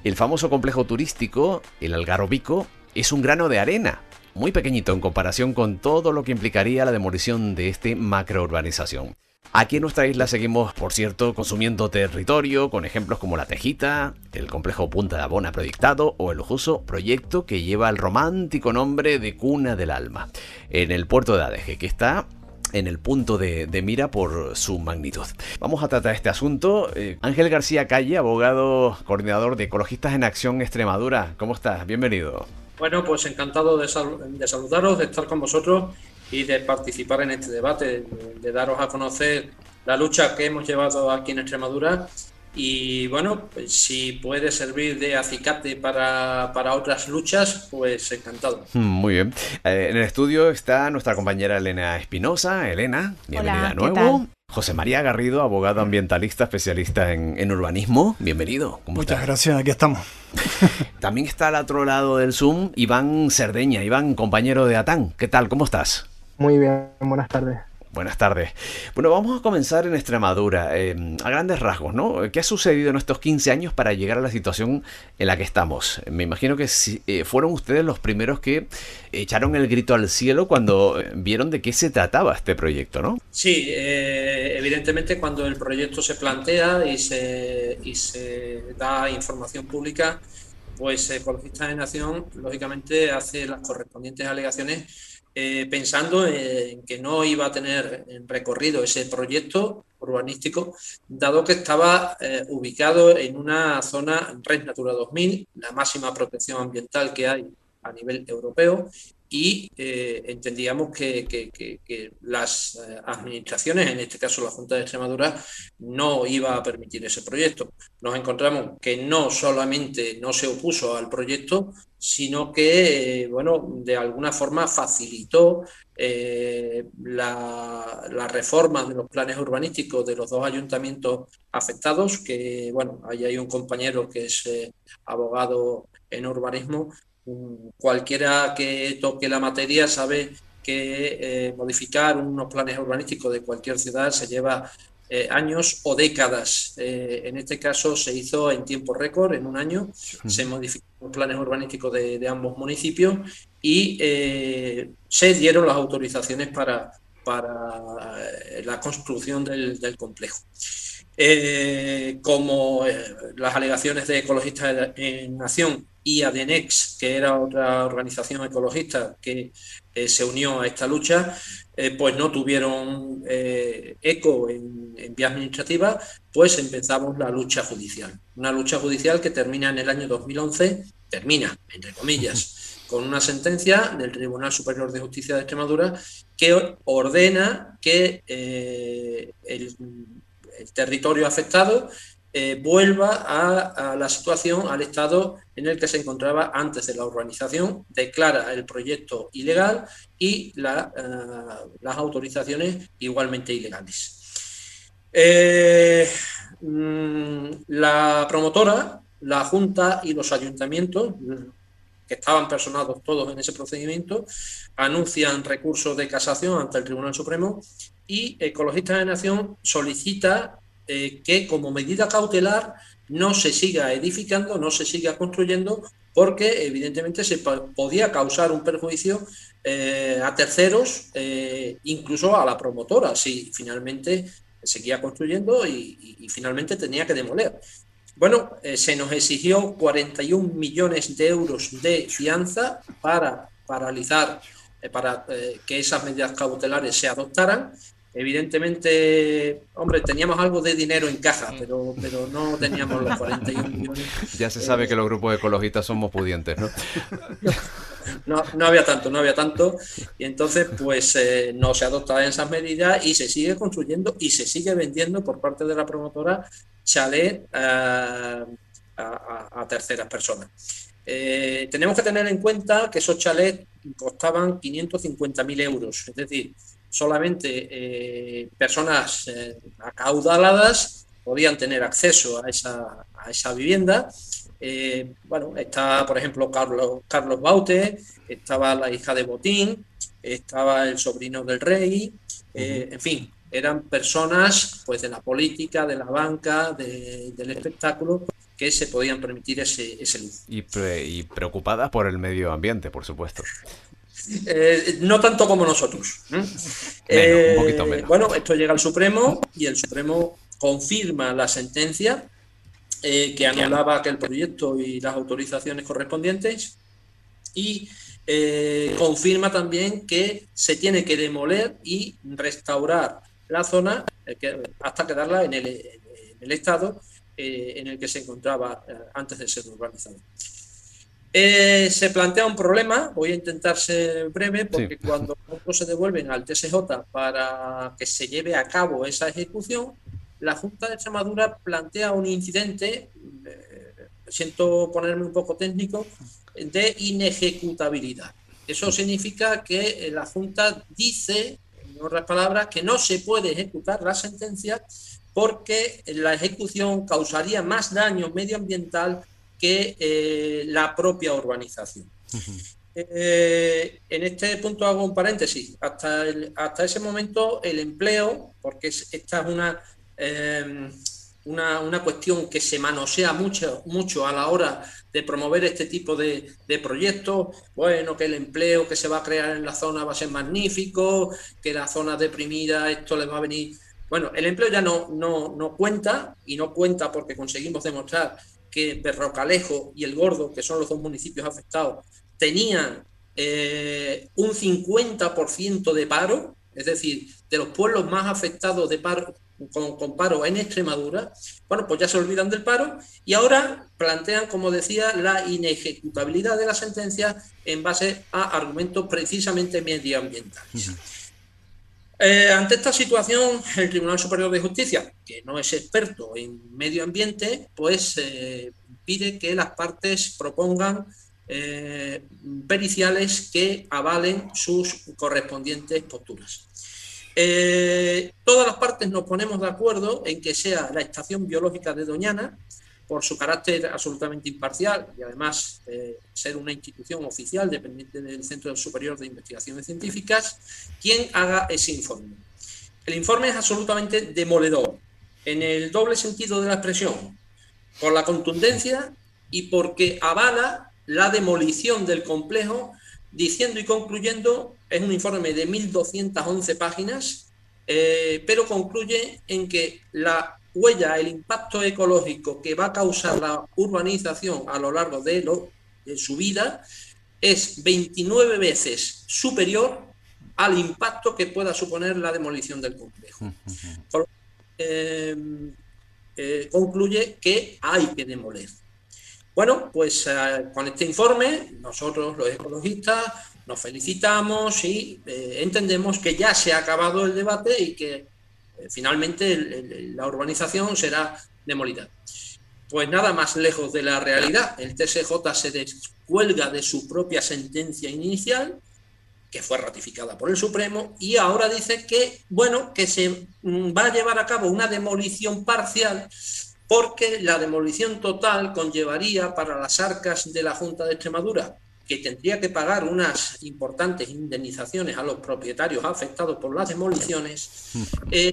El famoso complejo turístico, el Algarrobico, es un grano de arena muy pequeñito en comparación con todo lo que implicaría la demolición de este macrourbanización. Aquí en nuestra isla seguimos, por cierto, consumiendo territorio con ejemplos como la Tejita, el complejo Punta de Abona proyectado o el lujoso proyecto que lleva el romántico nombre de Cuna del Alma, en el puerto de Adeje, que está en el punto de, mira por su magnitud. Vamos a tratar este asunto. Eh, Ángel García Calle, abogado coordinador de Ecologistas en Acción Extremadura. ¿Cómo estás? Bienvenido. Bueno, pues encantado de, de saludaros, de estar con vosotros y de participar en este debate, de, daros a conocer la lucha que hemos llevado aquí en Extremadura y bueno, pues si puede servir de acicate para, para, otras luchas, pues encantado. Hmm, muy bien. Eh, en el estudio está nuestra compañera Elena Espinosa. Elena, bienvenida de nuevo. José María Garrido, abogado ambientalista, especialista en, urbanismo. Bienvenido. Muchas gracias, aquí estamos. (laughs) También está al otro lado del Zoom Iván Cerdeña. Iván, compañero de ATAN. ¿Qué tal? ¿Cómo estás? Muy bien, buenas tardes. Buenas tardes. Bueno, vamos a comenzar en Extremadura, em, a grandes rasgos, ¿no? ¿Qué ha sucedido en estos 15 años para llegar a la situación en la que estamos? Me imagino que eh, fueron ustedes los primeros que echaron el grito al cielo cuando eh, vieron de qué se trataba este proyecto, ¿no? Sí, eh, evidentemente cuando el proyecto se plantea y se, y se da información pública, pues Ecologistas de Nación, lógicamente, hace las correspondientes alegaciones eh, pensando en que no iba a tener recorrido ese proyecto urbanístico, dado que estaba eh, ubicado en una zona Red Natura 2000, la máxima protección ambiental que hay a nivel europeo, y eh, entendíamos que, las administraciones, en este caso la Junta de Extremadura, no iba a permitir ese proyecto. Nos encontramos que no solamente no se opuso al proyecto, sino que, eh, bueno, de alguna forma facilitó la, la, reforma de los planes urbanísticos de los dos ayuntamientos afectados, que, bueno, ahí hay un compañero que es abogado en urbanismo. Cualquiera que toque la materia sabe que eh, modificar unos planes urbanísticos de cualquier ciudad se lleva eh, años o décadas. Eh, en este caso se hizo en tiempo récord, en un año, se modificaron los planes urbanísticos de, ambos municipios y eh, se dieron las autorizaciones para, para la construcción del, complejo. como las alegaciones de Ecologistas en Nación y ADENEX, que era otra organización ecologista que se unió a esta lucha, eh, pues no tuvieron eh, eco en, vía administrativa, pues empezamos la lucha judicial. Una lucha judicial que termina en el año 2011, termina, entre comillas, con una sentencia del Tribunal Superior de Justicia de Extremadura que ordena que eh, el territorio afectado eh, vuelva a, la situación, al estado en el que se encontraba antes de la urbanización, declara el proyecto ilegal y eh, las autorizaciones igualmente ilegales. Eh, mm, la promotora, la Junta y los ayuntamientos, que estaban personados todos en ese procedimiento, anuncian recursos de casación ante el Tribunal Supremo y Ecologistas de Nación solicita eh, que como medida cautelar no se siga edificando, no se siga construyendo, porque evidentemente se podía causar un perjuicio eh, a terceros, eh, incluso a la promotora, si finalmente seguía construyendo y, finalmente tenía que demoler. Bueno, se nos exigió 41 millones de euros de fianza para paralizar, para que esas medidas cautelares se adoptaran Evidentemente, hombre, teníamos algo de dinero en caja, pero, pero no teníamos los 41 (laughs) millones. Ya se sabe que los grupos ecologistas somos pudientes, ¿no? (laughs) No, no había tanto, no había tanto. Y entonces, pues eh, no se adoptaban esas medidas y se sigue construyendo y se sigue vendiendo por parte de la promotora chalet eh, a, terceras personas. Eh, tenemos que tener en cuenta que esos chalets costaban 550.000 euros, es decir, solamente eh, personas eh, acaudaladas podían tener acceso a esa, a esa vivienda. Eh, bueno, está, por ejemplo, Carlos, Carlos Baute, estaba la hija de Botín, estaba el sobrino del rey, en fin, eran personas pues de la política, de la banca, del espectáculo que se podían permitir ese, ese Y, y preocupadas por el medio ambiente, por supuesto. Eh, no tanto como nosotros. Eh, bueno, esto llega al Supremo y el Supremo confirma la sentencia eh, que anulaba aquel proyecto y las autorizaciones correspondientes y confirma también que se tiene que demoler y restaurar la zona hasta quedarla en el, en el estado en el que se encontraba antes de ser urbanizado. Eh, se plantea un problema, voy a intentar ser breve, porque cuando los se devuelven al TSJ para que se lleve a cabo esa ejecución, la Junta de Extremadura plantea un incidente, eh, siento ponerme un poco técnico, de inejecutabilidad. Eso significa que la Junta dice, en otras palabras, que no se puede ejecutar la sentencia porque la ejecución causaría más daño medioambiental que eh, la propia urbanización. Eh, en este punto hago un paréntesis. Hasta, hasta ese momento el empleo, porque esta es una, em, una, una, cuestión que se manosea mucho, mucho a la hora de promover este tipo de, de, proyectos, bueno, que el empleo que se va a crear en la zona va a ser magnífico, que la zona deprimida esto le va a venir... Bueno, el empleo ya no, no, no cuenta y no cuenta porque conseguimos demostrar que Berrocalejo y El Gordo, que son los dos municipios afectados, tenían eh, un 50% de paro, es decir, de los pueblos más afectados de paro, con, paro en Extremadura, bueno, pues ya se olvidan del paro y ahora plantean, como decía, la inejecutabilidad de la sentencia en base a argumentos precisamente medioambientales. Eh, ante esta situación, el Tribunal Superior de Justicia, que no es experto en medio ambiente, pues eh, pide que las partes propongan eh, periciales que avalen sus correspondientes posturas. todas las partes nos ponemos de acuerdo en que sea la estación biológica de Doñana, por su carácter absolutamente imparcial y además ser una institución oficial dependiente del Centro Superior de Investigaciones Científicas, quien haga ese informe. el informe es absolutamente demoledor, en el doble sentido de la expresión, por la contundencia y porque avala la demolición del complejo, diciendo y concluyendo, es un informe de 1.211 páginas, eh, pero concluye en que la huella, el impacto ecológico que va a causar la urbanización a lo largo de, de su vida es 29 veces superior al impacto que pueda suponer la demolición del complejo. Eh, eh, concluye que hay que demoler. Bueno, pues eh, con este informe nosotros los ecologistas nos felicitamos y entendemos que ya se ha acabado el debate y que finalmente la urbanización será demolida. Pues nada más lejos de la realidad. El TSJ se descuelga de su propia sentencia inicial que fue ratificada por el Supremo, y ahora dice que, bueno, que se mm, va a llevar a cabo una demolición parcial porque la demolición total conllevaría para las arcas de la Junta de Extremadura, que tendría que pagar unas importantes indemnizaciones a los propietarios afectados por las demoliciones. Eh,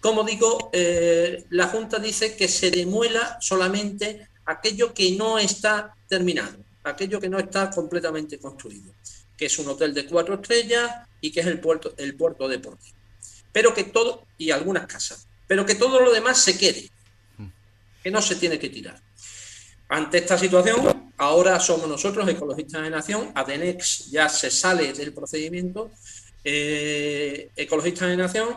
como digo, eh, la Junta dice que se demuela solamente aquello que no está terminado, aquello que no está completamente construido que es un hotel de cuatro estrellas y que es el puerto, el puerto deportivo. Pero que todo, y algunas casas, pero que todo lo demás se quede, que no se tiene que tirar. Ante esta situación, ahora somos nosotros, ecologistas de nación, Adenex ya se sale del procedimiento, eh, ecologistas de nación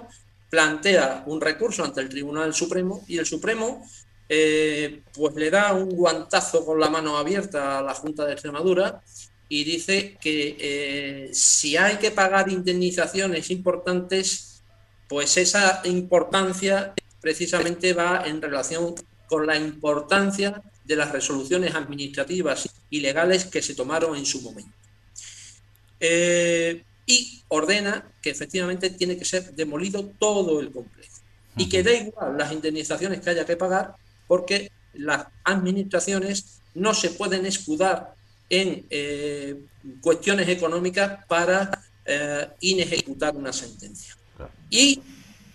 plantea un recurso ante el Tribunal Supremo y el Supremo eh, pues le da un guantazo con la mano abierta a la Junta de Extremadura y dice que eh, si hay que pagar indemnizaciones importantes, pues esa importancia precisamente va en relación con la importancia de las resoluciones administrativas y legales que se tomaron en su momento. Eh, y ordena que efectivamente tiene que ser demolido todo el complejo y que da igual las indemnizaciones que haya que pagar porque las administraciones no se pueden escudar en eh, cuestiones económicas para eh, inejecutar una sentencia. Y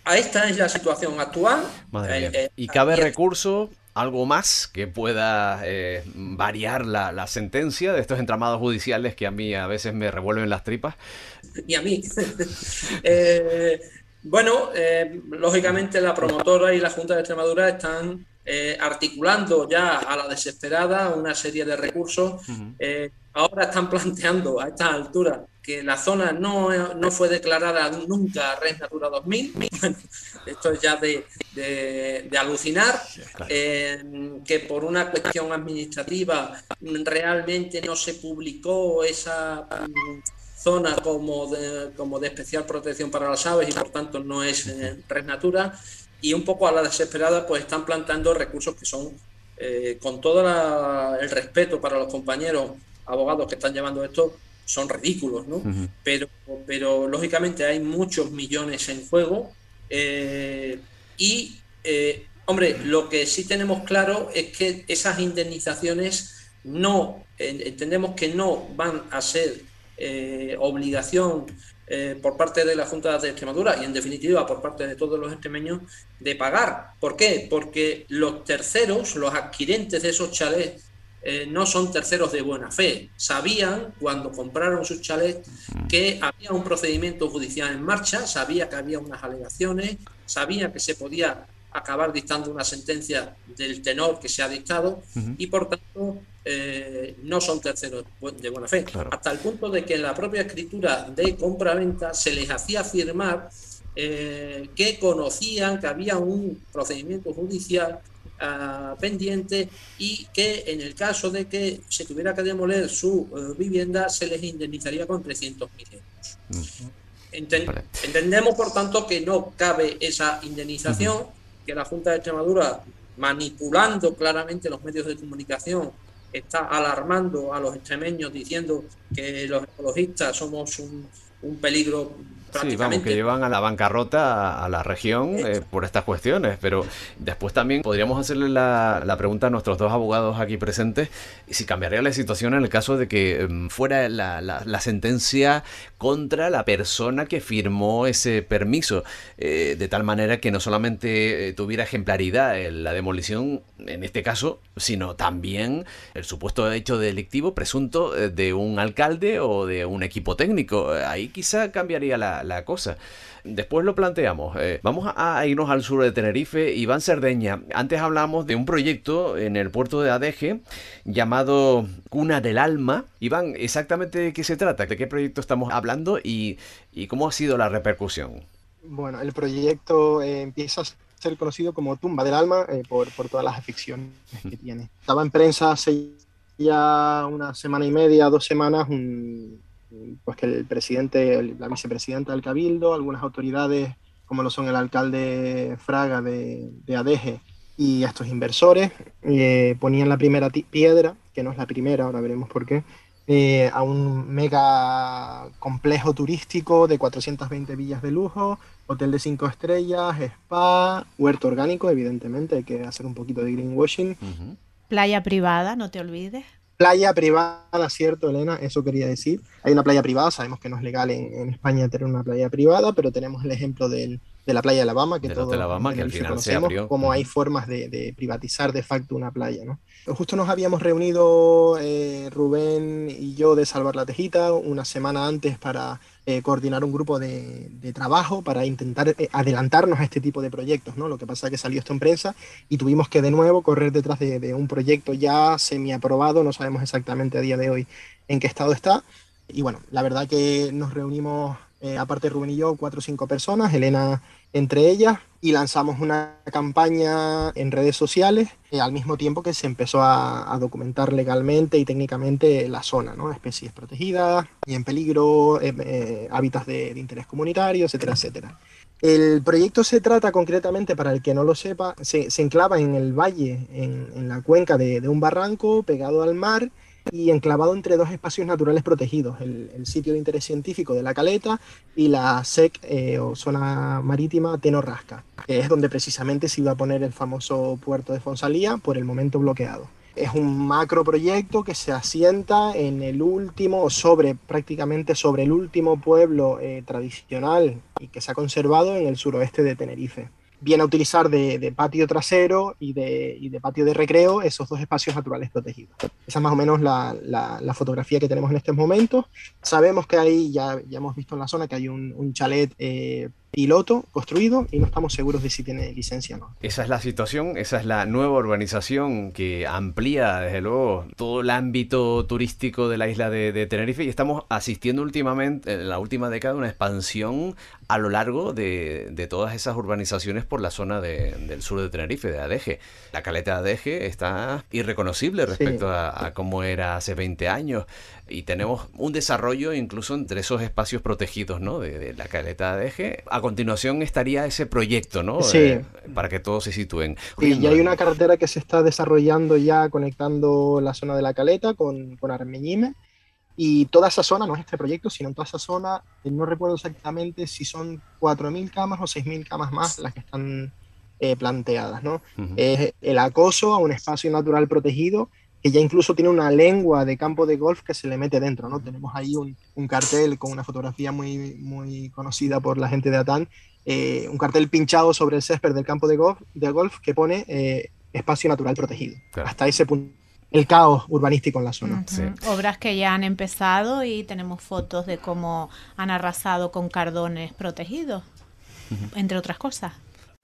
a esta es la situación actual. Eh, ¿Y cabe recurso, algo más que pueda variar la, sentencia de estos entramados judiciales que a mí a veces me revuelven las tripas? Y a mí. (laughs) bueno, lógicamente la promotora y la Junta de Extremadura están eh, articulando ya a la desesperada una serie de recursos. Eh, ahora están planteando a esta altura que la zona no, no fue declarada nunca Red Natura 2000. (laughs) esto es ya de, de, alucinar. Eh, que por una cuestión administrativa realmente no se publicó esa mm, zona como de, como de especial protección para las aves y por tanto no es Red Natura y un poco a la desesperada pues están plantando recursos que son, eh, con todo el respeto para los compañeros abogados que están llevando esto, son ridículos, ¿no? pero, pero lógicamente hay muchos millones en juego eh, y, eh, hombre, lo que sí tenemos claro es que esas indemnizaciones no, entendemos que no van a ser obligación eh, por parte de la Junta de Extremadura y en definitiva por parte de todos los extremeños de pagar. ¿Por qué? Porque los terceros, los adquirentes de esos chalets, eh, no son terceros de buena fe. Sabían cuando compraron sus chalets que había un procedimiento judicial en marcha, sabía que había unas alegaciones, sabía que se podía acabar dictando una sentencia del tenor que se ha dictado y por tanto eh, no son terceros de buena fe. Hasta el punto de que en la propia escritura de compra-venta se les hacía firmar eh, que conocían que había un procedimiento judicial pendiente y que en el caso de que se tuviera que demoler su eh, vivienda se les indemnizaría con 300.000 euros. entendemos, por tanto, que no cabe esa indemnización que la Junta de Extremadura, manipulando claramente los medios de comunicación, está alarmando a los extremeños diciendo que los ecologistas somos un, peligro Sí, vamos, que llevan a la bancarrota a, la región eh, por estas cuestiones, pero después también podríamos hacerle la, pregunta a nuestros dos abogados aquí presentes, si cambiaría la situación en el caso de que em, fuera la, sentencia contra la persona que firmó ese permiso, eh, de tal manera que no solamente eh, tuviera ejemplaridad en la demolición, en este caso, sino también el supuesto hecho delictivo presunto de un alcalde o de un equipo técnico. Ahí quizá cambiaría la, la, cosa. Después lo planteamos. Eh, vamos a, irnos al sur de Tenerife. Iván Cerdeña, antes hablamos de un proyecto en el puerto de Adeje llamado Cuna del Alma. Iván, ¿exactamente de qué se trata? ¿De qué proyecto estamos hablando y, cómo ha sido la repercusión? Bueno, el proyecto eh, empieza a ser conocido como Tumba del Alma eh, por, por, todas las aficiones que tiene. Estaba en prensa hace ya una semana y media, dos semanas, un, pues que el presidente, la vicepresidenta del Cabildo, algunas autoridades como lo son el alcalde Fraga de, de Adeje y estos inversores, eh, ponían la primera piedra, que no es la primera, ahora veremos por qué, eh, a un mega complejo turístico de 420 villas de lujo, hotel de 5 estrellas, spa, huerto orgánico, evidentemente, hay que hacer un poquito de greenwashing. Playa privada, no te olvides. Playa privada, ¿cierto, Elena? Eso quería decir. Hay una playa privada, sabemos que no es legal en, España tener una playa privada, pero tenemos el ejemplo de la playa de Alabama, que todos Alabama, que al final conocemos, se como hay formas de, privatizar de facto una playa, ¿no? Justo nos habíamos reunido eh, Rubén y yo de Salvar la Tejita una semana antes para eh, coordinar un grupo de, trabajo para intentar eh, adelantarnos a este tipo de proyectos, ¿no? Lo que pasa es que salió esto en prensa y tuvimos que de nuevo correr detrás de, un proyecto ya semi-aprobado, no sabemos exactamente a día de hoy en qué estado está. Y bueno, la verdad que nos reunimos, eh, aparte Rubén y yo, cuatro o cinco personas, Elena entre ellas, y lanzamos una campaña en redes sociales eh, al mismo tiempo que se empezó a, documentar legalmente y técnicamente la zona, ¿no? especies protegidas y en peligro, eh, eh, hábitats de, interés comunitario, etcétera, etcétera. El proyecto se trata concretamente, para el que no lo sepa, se, enclava en el valle, en, la cuenca de, de un barranco pegado al mar y enclavado entre dos espacios naturales protegidos, el, sitio de interés científico de la Caleta y la SEC eh, o zona marítima Tenorrasca, que es donde precisamente se iba a poner el famoso puerto de Fonsalía, por el momento bloqueado. Es un macro proyecto que se asienta en el último, sobre prácticamente sobre el último pueblo eh, tradicional y que se ha conservado en el suroeste de Tenerife viene a utilizar de, patio trasero y de, patio de recreo esos dos espacios naturales protegidos. Esa es más o menos la, fotografía que tenemos en estos momentos. Sabemos que ahí, ya, hemos visto en la zona que hay un, un chalet eh, piloto construido y no estamos seguros de si tiene licencia o no. Esa es la situación, esa es la nueva urbanización que amplía desde luego todo el ámbito turístico de la isla de, Tenerife y estamos asistiendo últimamente, en la última década, a una expansión a lo largo de, todas esas urbanizaciones por la zona del sur de Tenerife, de Adeje. La caleta de Adeje está irreconocible respecto a, a cómo era hace 20 años y tenemos un desarrollo incluso entre esos espacios protegidos ¿no? de, la caleta de eje. A continuación estaría ese proyecto, ¿no? Sí. Eh, para que todos se sitúen. Y ya hay una carretera que se está desarrollando ya conectando la zona de la caleta con, con Armeñime. Y toda esa zona, no es este proyecto, sino en toda esa zona, eh, no recuerdo exactamente si son 4.000 camas o 6.000 camas más las que están eh, planteadas. ¿no? Es el acoso a un espacio natural protegido que ya incluso tiene una lengua de campo de golf que se le mete dentro, ¿no? Tenemos ahí un, un cartel con una fotografía muy, muy conocida por la gente de Atán, eh, un cartel pinchado sobre el césped del campo de golf, de golf que pone eh, espacio natural protegido. Hasta ese punto el caos urbanístico en la zona. Obras que ya han empezado y tenemos fotos de cómo han arrasado con cardones protegidos, entre otras cosas.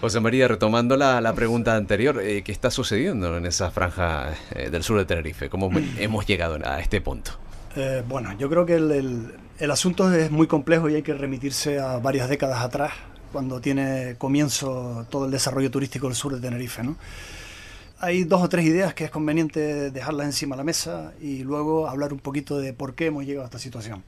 José María, retomando la, pregunta anterior, eh, ¿qué está sucediendo en esa franja eh, del sur de Tenerife? ¿Cómo hemos (clears throat) llegado a este punto? Eh, bueno, yo creo que el, asunto es muy complejo y hay que remitirse a varias décadas atrás, cuando tiene comienzo todo el desarrollo turístico del sur de Tenerife. ¿no? Hay dos o tres ideas que es conveniente dejarlas encima de la mesa y luego hablar un poquito de por qué hemos llegado a esta situación.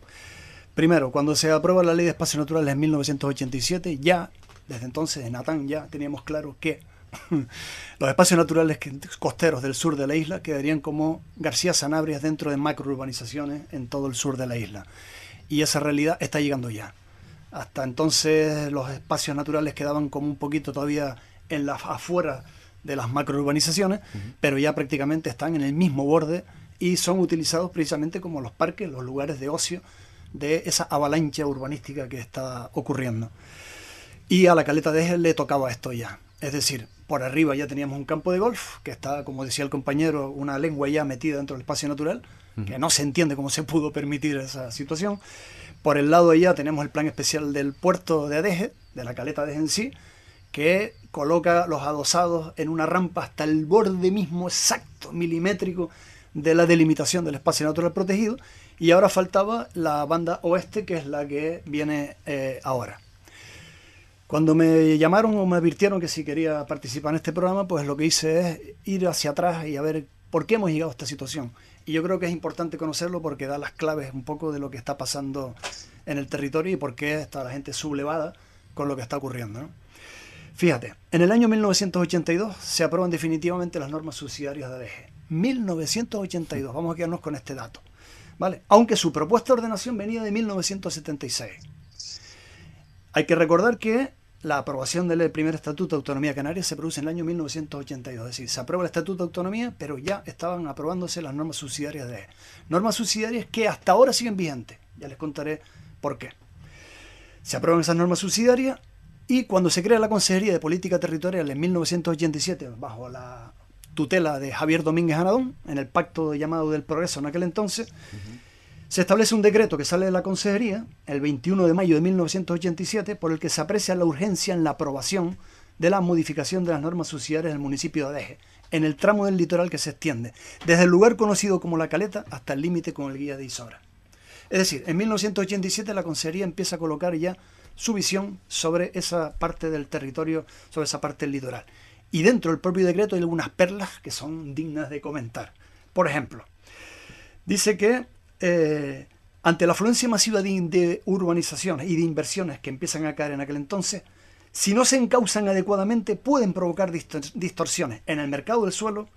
Primero, cuando se aprueba la Ley de Espacios Naturales en 1987, ya desde entonces en Natán ya teníamos claro que (laughs) los espacios naturales costeros del sur de la isla quedarían como García Sanabria dentro de macrourbanizaciones en todo el sur de la isla. Y esa realidad está llegando ya. Hasta entonces los espacios naturales quedaban como un poquito todavía en la afuera de las macrourbanizaciones, pero ya prácticamente están en el mismo borde y son utilizados precisamente como los parques, los lugares de ocio de esa avalancha urbanística que está ocurriendo. Y a la caleta de Eje le tocaba esto ya. Es decir, por arriba ya teníamos un campo de golf, que está, como decía el compañero, una lengua ya metida dentro del espacio natural, que no se entiende cómo se pudo permitir esa situación. Por el lado de allá tenemos el plan especial del puerto de Adeje, de la caleta de Eje en sí, que coloca los adosados en una rampa hasta el borde mismo exacto, milimétrico, de la delimitación del espacio natural protegido. Y ahora faltaba la banda oeste, que es la que viene eh, ahora. Cuando me llamaron o me advirtieron que si quería participar en este programa, pues lo que hice es ir hacia atrás y a ver por qué hemos llegado a esta situación. Y yo creo que es importante conocerlo porque da las claves un poco de lo que está pasando en el territorio y por qué está la gente sublevada con lo que está ocurriendo. Fíjate, en el año 1982 se aprueban definitivamente las normas subsidiarias de ADG. 1982, vamos a quedarnos con este dato. ¿Vale? Aunque su propuesta de ordenación venía de 1976. Hay que recordar que la aprobación del primer Estatuto de Autonomía Canaria se produce en el año 1982, es decir, se aprueba el Estatuto de Autonomía, pero ya estaban aprobándose las normas subsidiarias de normas subsidiarias que hasta ahora siguen vigentes. Ya les contaré por qué. Se aprueban esas normas subsidiarias y cuando se crea la Consejería de Política Territorial en 1987, bajo la tutela de Javier Domínguez Anadón, en el Pacto llamado del Progreso en aquel entonces, se establece un decreto que sale de la Consejería el 21 de mayo de 1987 por el que se aprecia la urgencia en la aprobación de la modificación de las normas subsidiarias del municipio de Adeje, en el tramo del litoral que se extiende, desde el lugar conocido como La Caleta hasta el límite con el guía de Isora. Es decir, en 1987 la Consejería empieza a colocar ya su visión sobre esa parte del territorio, sobre esa parte del litoral. Y dentro del propio decreto hay algunas perlas que son dignas de comentar. Por ejemplo, dice que eh, ante la afluencia masiva de, urbanizaciones y de inversiones que empiezan a caer en aquel entonces, si no se encausan adecuadamente, pueden provocar distorsiones en el mercado del suelo,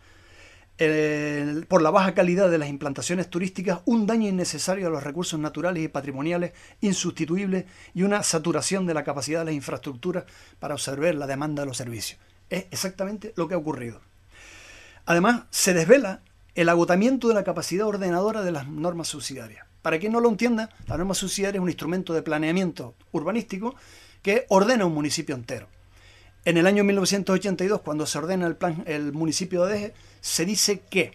por la baja calidad de las implantaciones turísticas, un daño innecesario a los recursos naturales y patrimoniales insustituibles y una saturación de la capacidad de las infraestructuras para observar la demanda de los servicios. Es exactamente lo que ha ocurrido. Además, se desvela el agotamiento de la capacidad ordenadora de las normas subsidiarias. Para quien no lo entienda, la norma subsidiaria es un instrumento de planeamiento urbanístico que ordena un municipio entero. En el año 1982, cuando se ordena el, plan, el municipio de Deje, se dice que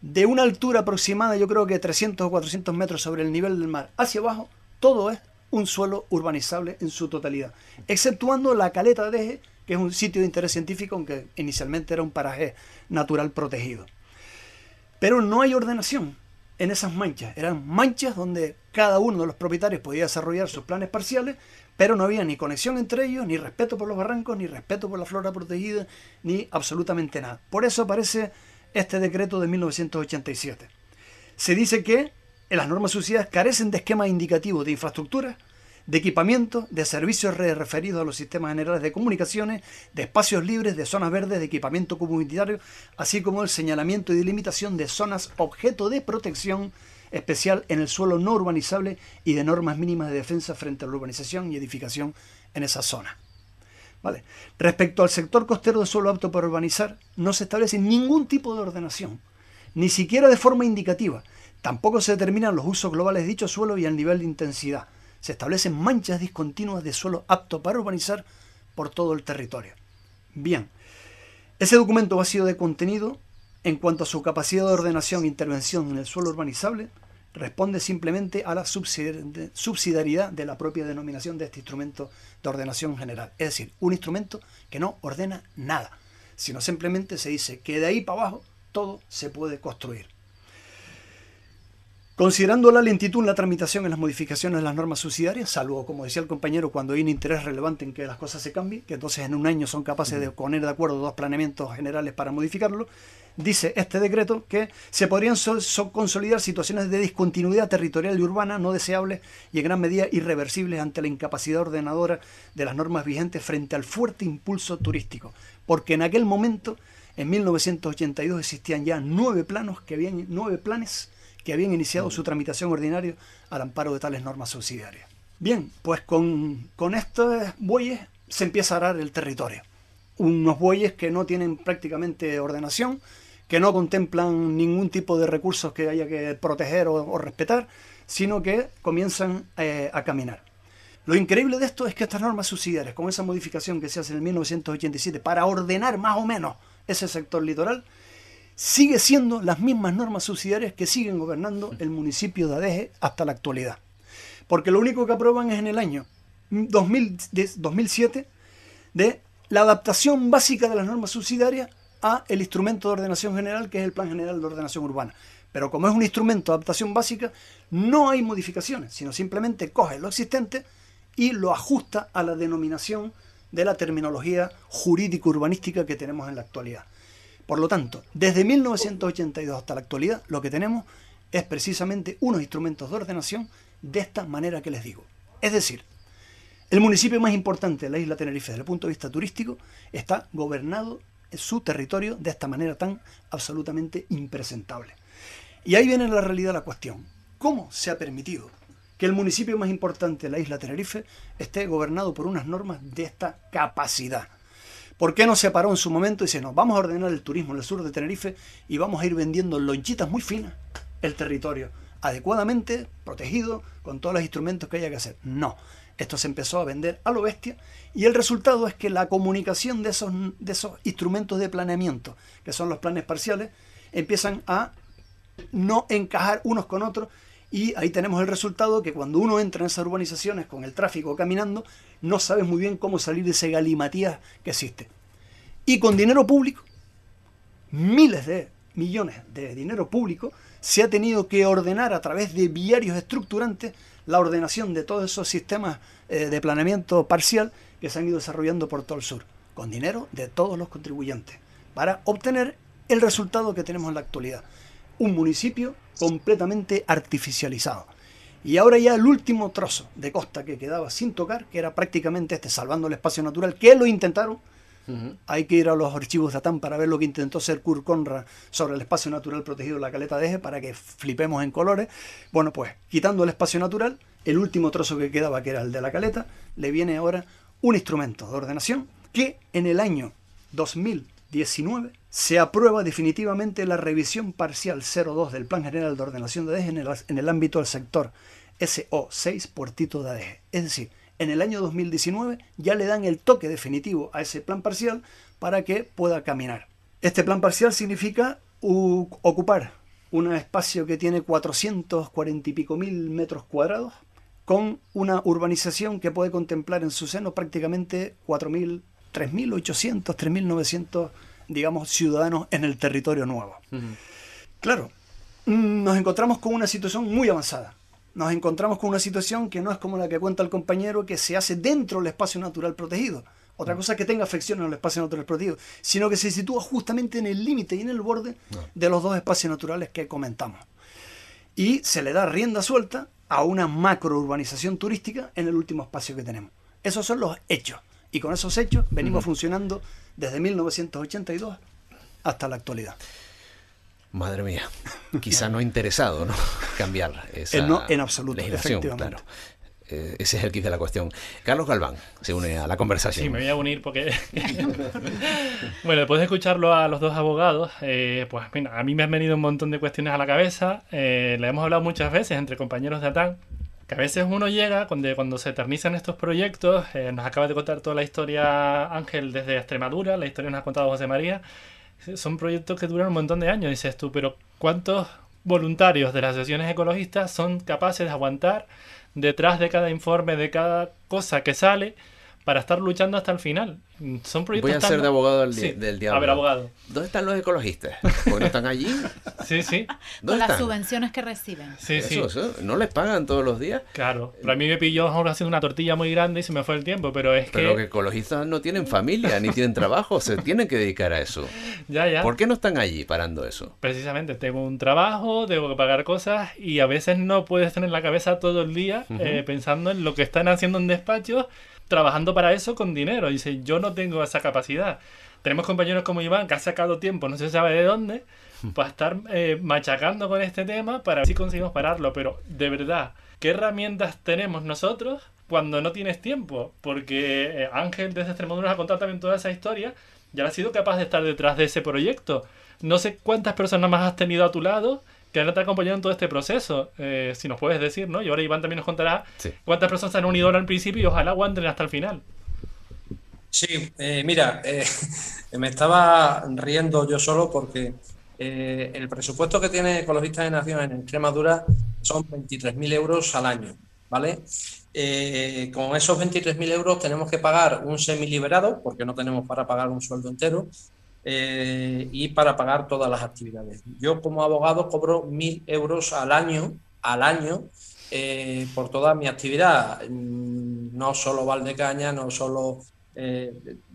de una altura aproximada, yo creo que 300 o 400 metros sobre el nivel del mar hacia abajo, todo es un suelo urbanizable en su totalidad, exceptuando la caleta de Deje, que es un sitio de interés científico, aunque inicialmente era un paraje natural protegido. Pero no hay ordenación en esas manchas. Eran manchas donde cada uno de los propietarios podía desarrollar sus planes parciales, pero no había ni conexión entre ellos, ni respeto por los barrancos, ni respeto por la flora protegida, ni absolutamente nada. Por eso aparece este decreto de 1987. Se dice que en las normas sucias carecen de esquemas indicativos de infraestructura, de equipamiento, de servicios referidos a los sistemas generales de comunicaciones, de espacios libres, de zonas verdes, de equipamiento comunitario, así como el señalamiento y delimitación de zonas objeto de protección especial en el suelo no urbanizable y de normas mínimas de defensa frente a la urbanización y edificación en esa zona. ¿Vale? Respecto al sector costero de suelo apto para urbanizar, no se establece ningún tipo de ordenación, ni siquiera de forma indicativa. Tampoco se determinan los usos globales de dicho suelo y el nivel de intensidad se establecen manchas discontinuas de suelo apto para urbanizar por todo el territorio. Bien, ese documento vacío de contenido, en cuanto a su capacidad de ordenación e intervención en el suelo urbanizable, responde simplemente a la subsidiariedad de la propia denominación de este instrumento de ordenación general. Es decir, un instrumento que no ordena nada, sino simplemente se dice que de ahí para abajo todo se puede construir. Considerando la lentitud en la tramitación en las modificaciones de las normas subsidiarias, salvo, como decía el compañero, cuando hay un interés relevante en que las cosas se cambien, que entonces en un año son capaces de poner de acuerdo dos planeamientos generales para modificarlo, dice este decreto que se podrían consolidar situaciones de discontinuidad territorial y urbana no deseables y en gran medida irreversibles ante la incapacidad ordenadora de las normas vigentes frente al fuerte impulso turístico, porque en aquel momento, en 1982, existían ya nueve planos que habían nueve planes que habían iniciado su tramitación ordinaria al amparo de tales normas subsidiarias. Bien, pues con, con estos bueyes se empieza a arar el territorio. Unos bueyes que no tienen prácticamente ordenación, que no contemplan ningún tipo de recursos que haya que proteger o, respetar, sino que comienzan eh, a caminar. Lo increíble de esto es que estas normas subsidiarias, con esa modificación que se hace en 1987 para ordenar más o menos ese sector litoral, sigue siendo las mismas normas subsidiarias que siguen gobernando el municipio de Adeje hasta la actualidad. Porque lo único que aprueban es en el año 2007 de la adaptación básica de las normas subsidiarias a el instrumento de ordenación general que es el Plan General de Ordenación Urbana. Pero como es un instrumento de adaptación básica, no hay modificaciones, sino simplemente coge lo existente y lo ajusta a la denominación de la terminología jurídico-urbanística que tenemos en la actualidad. Por lo tanto, desde 1982 hasta la actualidad, lo que tenemos es precisamente unos instrumentos de ordenación de esta manera que les digo. Es decir, el municipio más importante de la isla Tenerife desde el punto de vista turístico está gobernado en su territorio de esta manera tan absolutamente impresentable. Y ahí viene la realidad la cuestión. ¿Cómo se ha permitido que el municipio más importante de la isla Tenerife esté gobernado por unas normas de esta capacidad. ¿Por qué no se paró en su momento y dice, no, vamos a ordenar el turismo en el sur de Tenerife y vamos a ir vendiendo lonchitas muy finas el territorio, adecuadamente protegido, con todos los instrumentos que haya que hacer? No, esto se empezó a vender a lo bestia y el resultado es que la comunicación de esos, de esos instrumentos de planeamiento, que son los planes parciales, empiezan a no encajar unos con otros y ahí tenemos el resultado que cuando uno entra en esas urbanizaciones con el tráfico caminando, no sabes muy bien cómo salir de ese galimatías que existe. Y con dinero público, miles de millones de dinero público, se ha tenido que ordenar a través de viarios estructurantes la ordenación de todos esos sistemas eh, de planeamiento parcial que se han ido desarrollando por todo el sur, con dinero de todos los contribuyentes, para obtener el resultado que tenemos en la actualidad. Un municipio completamente artificializado. Y ahora ya el último trozo de costa que quedaba sin tocar, que era prácticamente este, salvando el espacio natural, que lo intentaron. Hay que ir a los archivos de ATAM para ver lo que intentó hacer Kurt Conrad sobre el espacio natural protegido de la caleta de Eje, para que flipemos en colores. Bueno, pues quitando el espacio natural, el último trozo que quedaba, que era el de la caleta, le viene ahora un instrumento de ordenación que en el año 2019 se aprueba definitivamente la revisión parcial 02 del Plan General de Ordenación de ADG en el, ámbito del sector SO6 Puertito de ADG. Es decir, en el año 2019 ya le dan el toque definitivo a ese plan parcial para que pueda caminar. Este plan parcial significa ocupar un espacio que tiene 440 y pico mil metros cuadrados con una urbanización que puede contemplar en su seno prácticamente 4.000, 3.800, 3.900 digamos, ciudadanos en el territorio nuevo. Claro, mm, nos encontramos con una situación muy avanzada. Nos encontramos con una situación que no es como la que cuenta el compañero, que se hace dentro del espacio natural protegido. Otra cosa es que tenga afección en el espacio natural protegido, sino que se sitúa justamente en el límite y en el borde de los dos espacios naturales que comentamos. Y se le da rienda suelta a una macro urbanización turística en el último espacio que tenemos. Esos son los hechos. Y con esos hechos venimos funcionando desde 1982 hasta la actualidad. Madre mía, (laughs) quizá no interesado, ¿no? Cambiar esa no, en absoluto, efectivamente. Eh, ese es el kit de la cuestión. Carlos Galván se une a la conversación. Sí, me voy a unir porque. (laughs) bueno, después de escucharlo a los dos abogados, eh, pues a mí me han venido un montón de cuestiones a la cabeza. Eh, le hemos hablado muchas veces entre compañeros de ATAN que a veces uno llega, cuando, cuando se eternizan estos proyectos, eh, nos acaba de contar toda la historia Ángel desde Extremadura, la historia nos ha contado José María, son proyectos que duran un montón de años, dices tú, pero ¿cuántos voluntarios de las asociaciones ecologistas son capaces de aguantar detrás de cada informe, de cada cosa que sale? Para estar luchando hasta el final. Son proyectos Voy a ser de abogado del, del, diablo. A ver, abogado. ¿Dónde están los ecologistas? ¿Por no están allí? (laughs) Sí, sí. Con las subvenciones que reciben. Sí, sí. ¿No les pagan todos los días? Claro. Pero a mí me pilló ahora haciendo una tortilla muy grande y se me fue el tiempo, pero es que... Pero los ecologistas no tienen familia, ni tienen trabajo, se tienen que dedicar a eso. (laughs) Ya, ya. ¿Por qué no están allí parando eso? Precisamente, tengo un trabajo, tengo que pagar cosas y a veces no puedes tener la cabeza todo el día eh, pensando en lo que están haciendo en despachos trabajando para eso con dinero. Dice, yo no tengo esa capacidad. Tenemos compañeros como Iván que ha sacado tiempo, no se sabe de dónde, para estar eh, machacando con este tema para ver si conseguimos pararlo. Pero de verdad, ¿qué herramientas tenemos nosotros cuando no tienes tiempo? Porque eh, Ángel desde Extremadura nos ha contado también toda esa historia y ha sido capaz de estar detrás de ese proyecto. No sé cuántas personas más has tenido a tu lado que han estado acompañando en todo este proceso. Eh, si nos puedes decir, ¿no? Y ahora Iván también nos contará cuántas personas se han unido ahora al principio y ojalá aguanten hasta el final. Sí, eh, mira, eh, (laughs) me estaba riendo yo solo porque el presupuesto que tiene Ecologistas de Nación en Extremadura son 23.000 euros al año, ¿vale? con esos 23.000 euros tenemos que pagar un semiliberado, porque no tenemos para pagar un sueldo entero, eh, y para pagar todas las actividades. Yo como abogado cobro mil euros al año, al año, eh, por toda mi actividad, mm, no solo Valdecaña, no solo eh,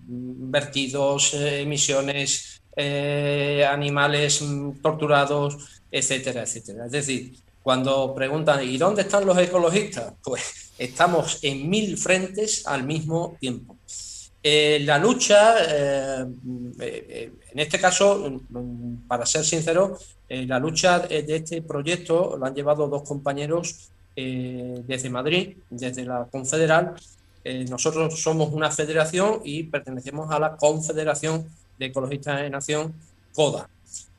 vertidos, emisiones, animales mm, torturados, etcétera, etcétera. Es decir, cuando preguntan, ¿y dónde están los ecologistas? Pues estamos en mil frentes al mismo tiempo. Eh, la lucha, eh, eh, en este caso, para ser sincero, la lucha de este proyecto lo han llevado dos compañeros desde Madrid, desde la Confederal. nosotros somos una federación y pertenecemos a la Confederación de Ecologistas de Nación, CODA.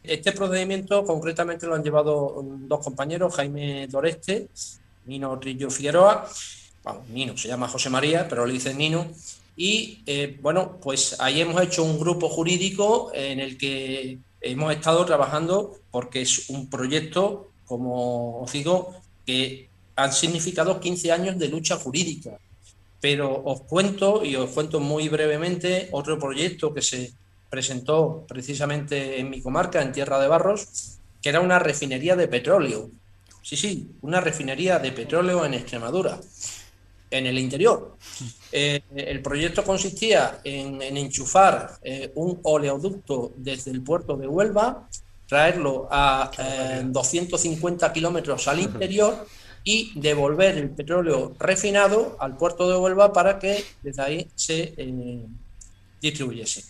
Este procedimiento concretamente lo han llevado dos compañeros, Jaime Doreste, Nino Rillo Figueroa, Nino se llama José María, pero le dicen Nino, y eh, bueno, pues ahí hemos hecho un grupo jurídico en el que hemos estado trabajando porque es un proyecto, como os digo, que han significado 15 años de lucha jurídica. Pero os cuento, y os cuento muy brevemente, otro proyecto que se presentó precisamente en mi comarca, en Tierra de Barros, que era una refinería de petróleo. Sí, sí, una refinería de petróleo en Extremadura en el interior. Eh, el proyecto consistía en, enchufar eh, un oleoducto desde el puerto de Huelva, traerlo a 250 eh, kilómetros al interior y devolver el petróleo refinado al puerto de Huelva para que desde ahí se distribuyese.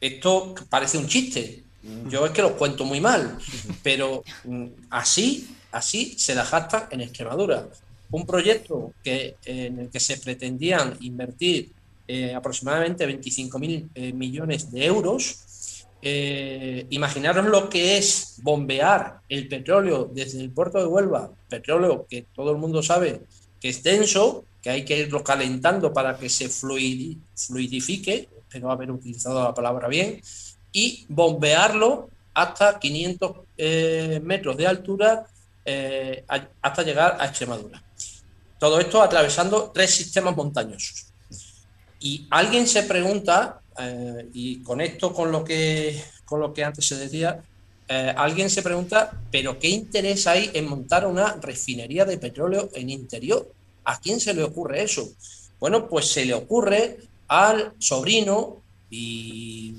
Esto parece un chiste. Yo es que lo cuento muy mal, pero mm, así, así se la jacta en Extremadura un proyecto que, en el que se pretendían invertir eh, aproximadamente 25.000 eh, millones de euros. Eh, imaginaros lo que es bombear el petróleo desde el puerto de Huelva, petróleo que todo el mundo sabe que es denso, que hay que irlo calentando para que se fluidifique, espero haber utilizado la palabra bien, y bombearlo hasta 500 metros de altura hasta llegar a Extremadura. Todo esto atravesando tres sistemas montañosos. Y alguien se pregunta, eh, y conecto con lo que, con lo que antes se decía, eh, alguien se pregunta, ¿pero qué interés hay en montar una refinería de petróleo en interior? ¿A quién se le ocurre eso? Bueno, pues se le ocurre al sobrino y,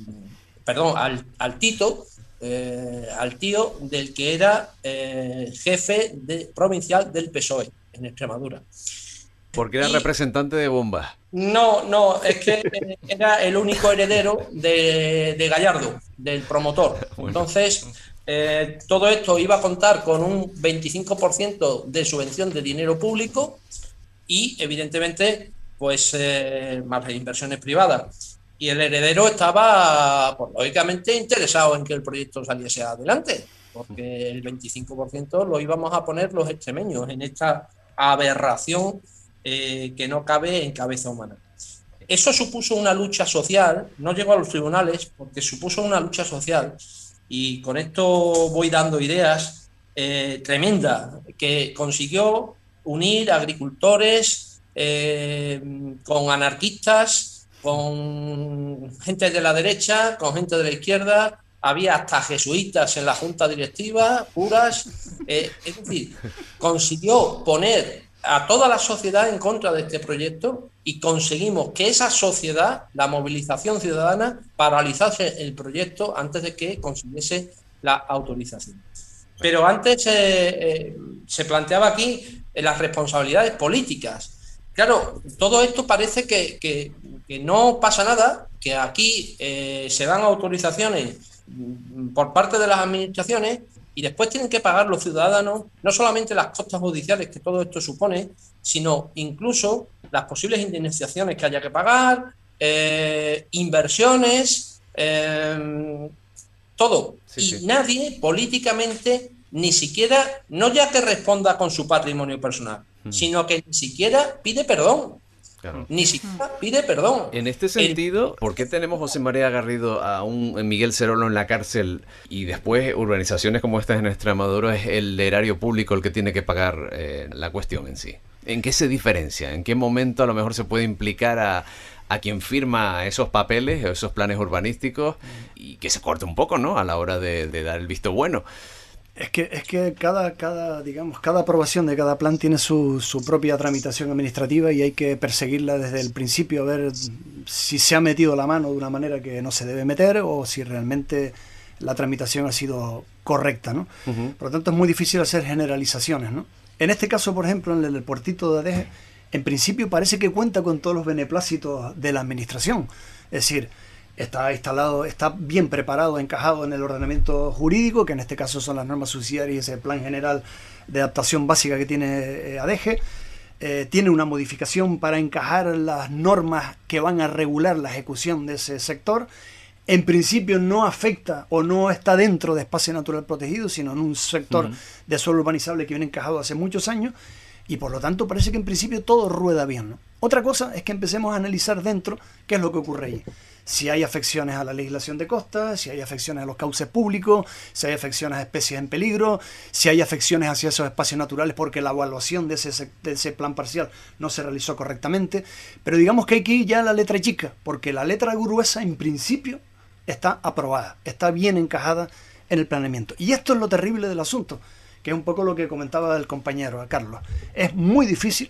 perdón, al, Tito, eh, al tío del que era jefe de, provincial del PSOE, en Extremadura. Porque era representante de Bomba. No, no, es que era el único heredero de, Gallardo, del promotor. (laughs) Entonces, eh, todo esto iba a contar con un 25% de subvención de dinero público y, evidentemente, pues eh, más inversiones privadas. Y el heredero estaba, pues, lógicamente, interesado en que el proyecto saliese adelante, porque el 25% lo íbamos a poner los extremeños en esta aberración eh, que no cabe en cabeza humana. Eso supuso una lucha social, no llegó a los tribunales porque supuso una lucha social y con esto voy dando ideas eh, tremenda que consiguió unir agricultores eh, con anarquistas, con gente de la derecha, con gente de la izquierda, había hasta jesuitas en la junta directiva, curas, eh, es decir, consiguió poner a toda la sociedad en contra de este proyecto y conseguimos que esa sociedad, la movilización ciudadana, paralizase el proyecto antes de que consiguiese la autorización. Pero antes eh, eh, se planteaba aquí las responsabilidades políticas. Claro, todo esto parece que, no pasa nada, que aquí se dan autorizaciones por parte de las administraciones y después tienen que pagar los ciudadanos no solamente las costas judiciales que todo esto supone, sino incluso las posibles indemnizaciones que haya que pagar, eh, inversiones, eh, todo. y nadie políticamente ni siquiera, no ya que responda con su patrimonio personal, hmm. sino que ni siquiera pide perdón. Ni siquiera pide perdón. En este sentido, ¿por qué tenemos José María Garrido a un Miguel Cerolo en la cárcel y después urbanizaciones como estas en Extremadura es el erario público el que tiene que pagar eh, la cuestión en sí? ¿En qué se diferencia? ¿En qué momento a lo mejor se puede implicar a, a quien firma esos papeles, esos planes urbanísticos y que se corte un poco, ¿no? A la hora de, de dar el visto bueno. Es que, es que cada, cada, digamos, cada aprobación de cada plan tiene su, su, propia tramitación administrativa y hay que perseguirla desde el principio, a ver si se ha metido la mano de una manera que no se debe meter o si realmente la tramitación ha sido correcta. ¿no? Por lo tanto, es muy difícil hacer generalizaciones. ¿no? En este caso, por ejemplo, en el puertito de Adeje, en principio parece que cuenta con todos los beneplácitos de la administración. Es decir, está instalado, está bien preparado, encajado en el ordenamiento jurídico, que en este caso son las normas subsidiarias y el plan general de adaptación básica que tiene eh, ADEGE. Eh, tiene una modificación para encajar las normas que van a regular la ejecución de ese sector. En principio no afecta o no está dentro de espacio natural protegido, sino en un sector de suelo urbanizable que viene encajado hace muchos años y por lo tanto parece que en principio todo rueda bien. Otra cosa es que empecemos a analizar dentro qué es lo que ocurre ahí si hay afecciones a la legislación de costas, si hay afecciones a los cauces públicos, si hay afecciones a especies en peligro, si hay afecciones hacia esos espacios naturales porque la evaluación de ese, de ese plan parcial no se realizó correctamente. Pero digamos que hay que ir ya a la letra chica, porque la letra gruesa en principio está aprobada, está bien encajada en el planeamiento. Y esto es lo terrible del asunto, que es un poco lo que comentaba el compañero Carlos. Es muy difícil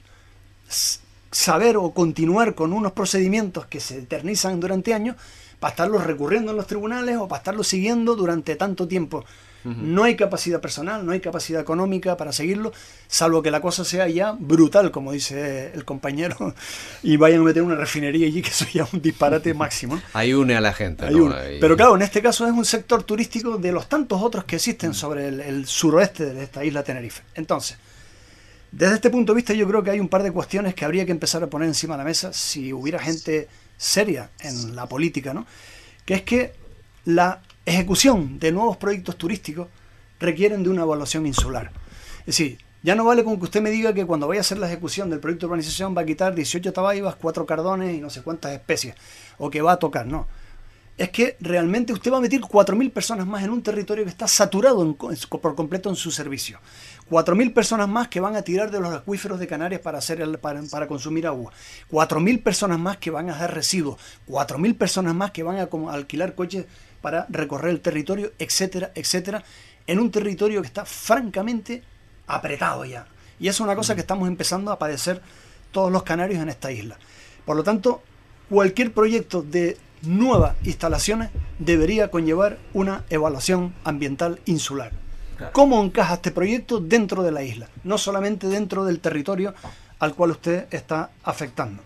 saber o continuar con unos procedimientos que se eternizan durante años para estarlos recurriendo en los tribunales o para estarlos siguiendo durante tanto tiempo. No hay capacidad personal, no hay capacidad económica para seguirlo, salvo que la cosa sea ya brutal, como dice el compañero, (laughs) y vayan a meter una refinería allí, que eso ya es un disparate (laughs) máximo. Ahí une a la gente. Pero claro, en este caso es un sector turístico de los tantos otros que existen sobre el, el suroeste de esta isla Tenerife. Entonces, desde este punto de vista yo creo que hay un par de cuestiones que habría que empezar a poner encima de la mesa si hubiera gente seria en la política, ¿no? Que es que la ejecución de nuevos proyectos turísticos requieren de una evaluación insular. Es decir, ya no vale con que usted me diga que cuando vaya a hacer la ejecución del proyecto de urbanización va a quitar 18 tabaibas, 4 cardones y no sé cuántas especies, o que va a tocar, no es que realmente usted va a meter 4.000 personas más en un territorio que está saturado por completo en su servicio. 4.000 personas más que van a tirar de los acuíferos de Canarias para, hacer para, consumir agua. 4.000 personas más que van a hacer residuos. 4.000 personas más que van a, alquilar coches para recorrer el territorio, etcétera, etcétera, en un territorio que está francamente apretado ya. Y eso es una cosa que estamos empezando a padecer todos los canarios en esta isla. Por lo tanto, cualquier proyecto de nuevas instalaciones debería conllevar una evaluación ambiental insular. ¿Cómo encaja este proyecto dentro de la isla? No solamente dentro del territorio al cual usted está afectando.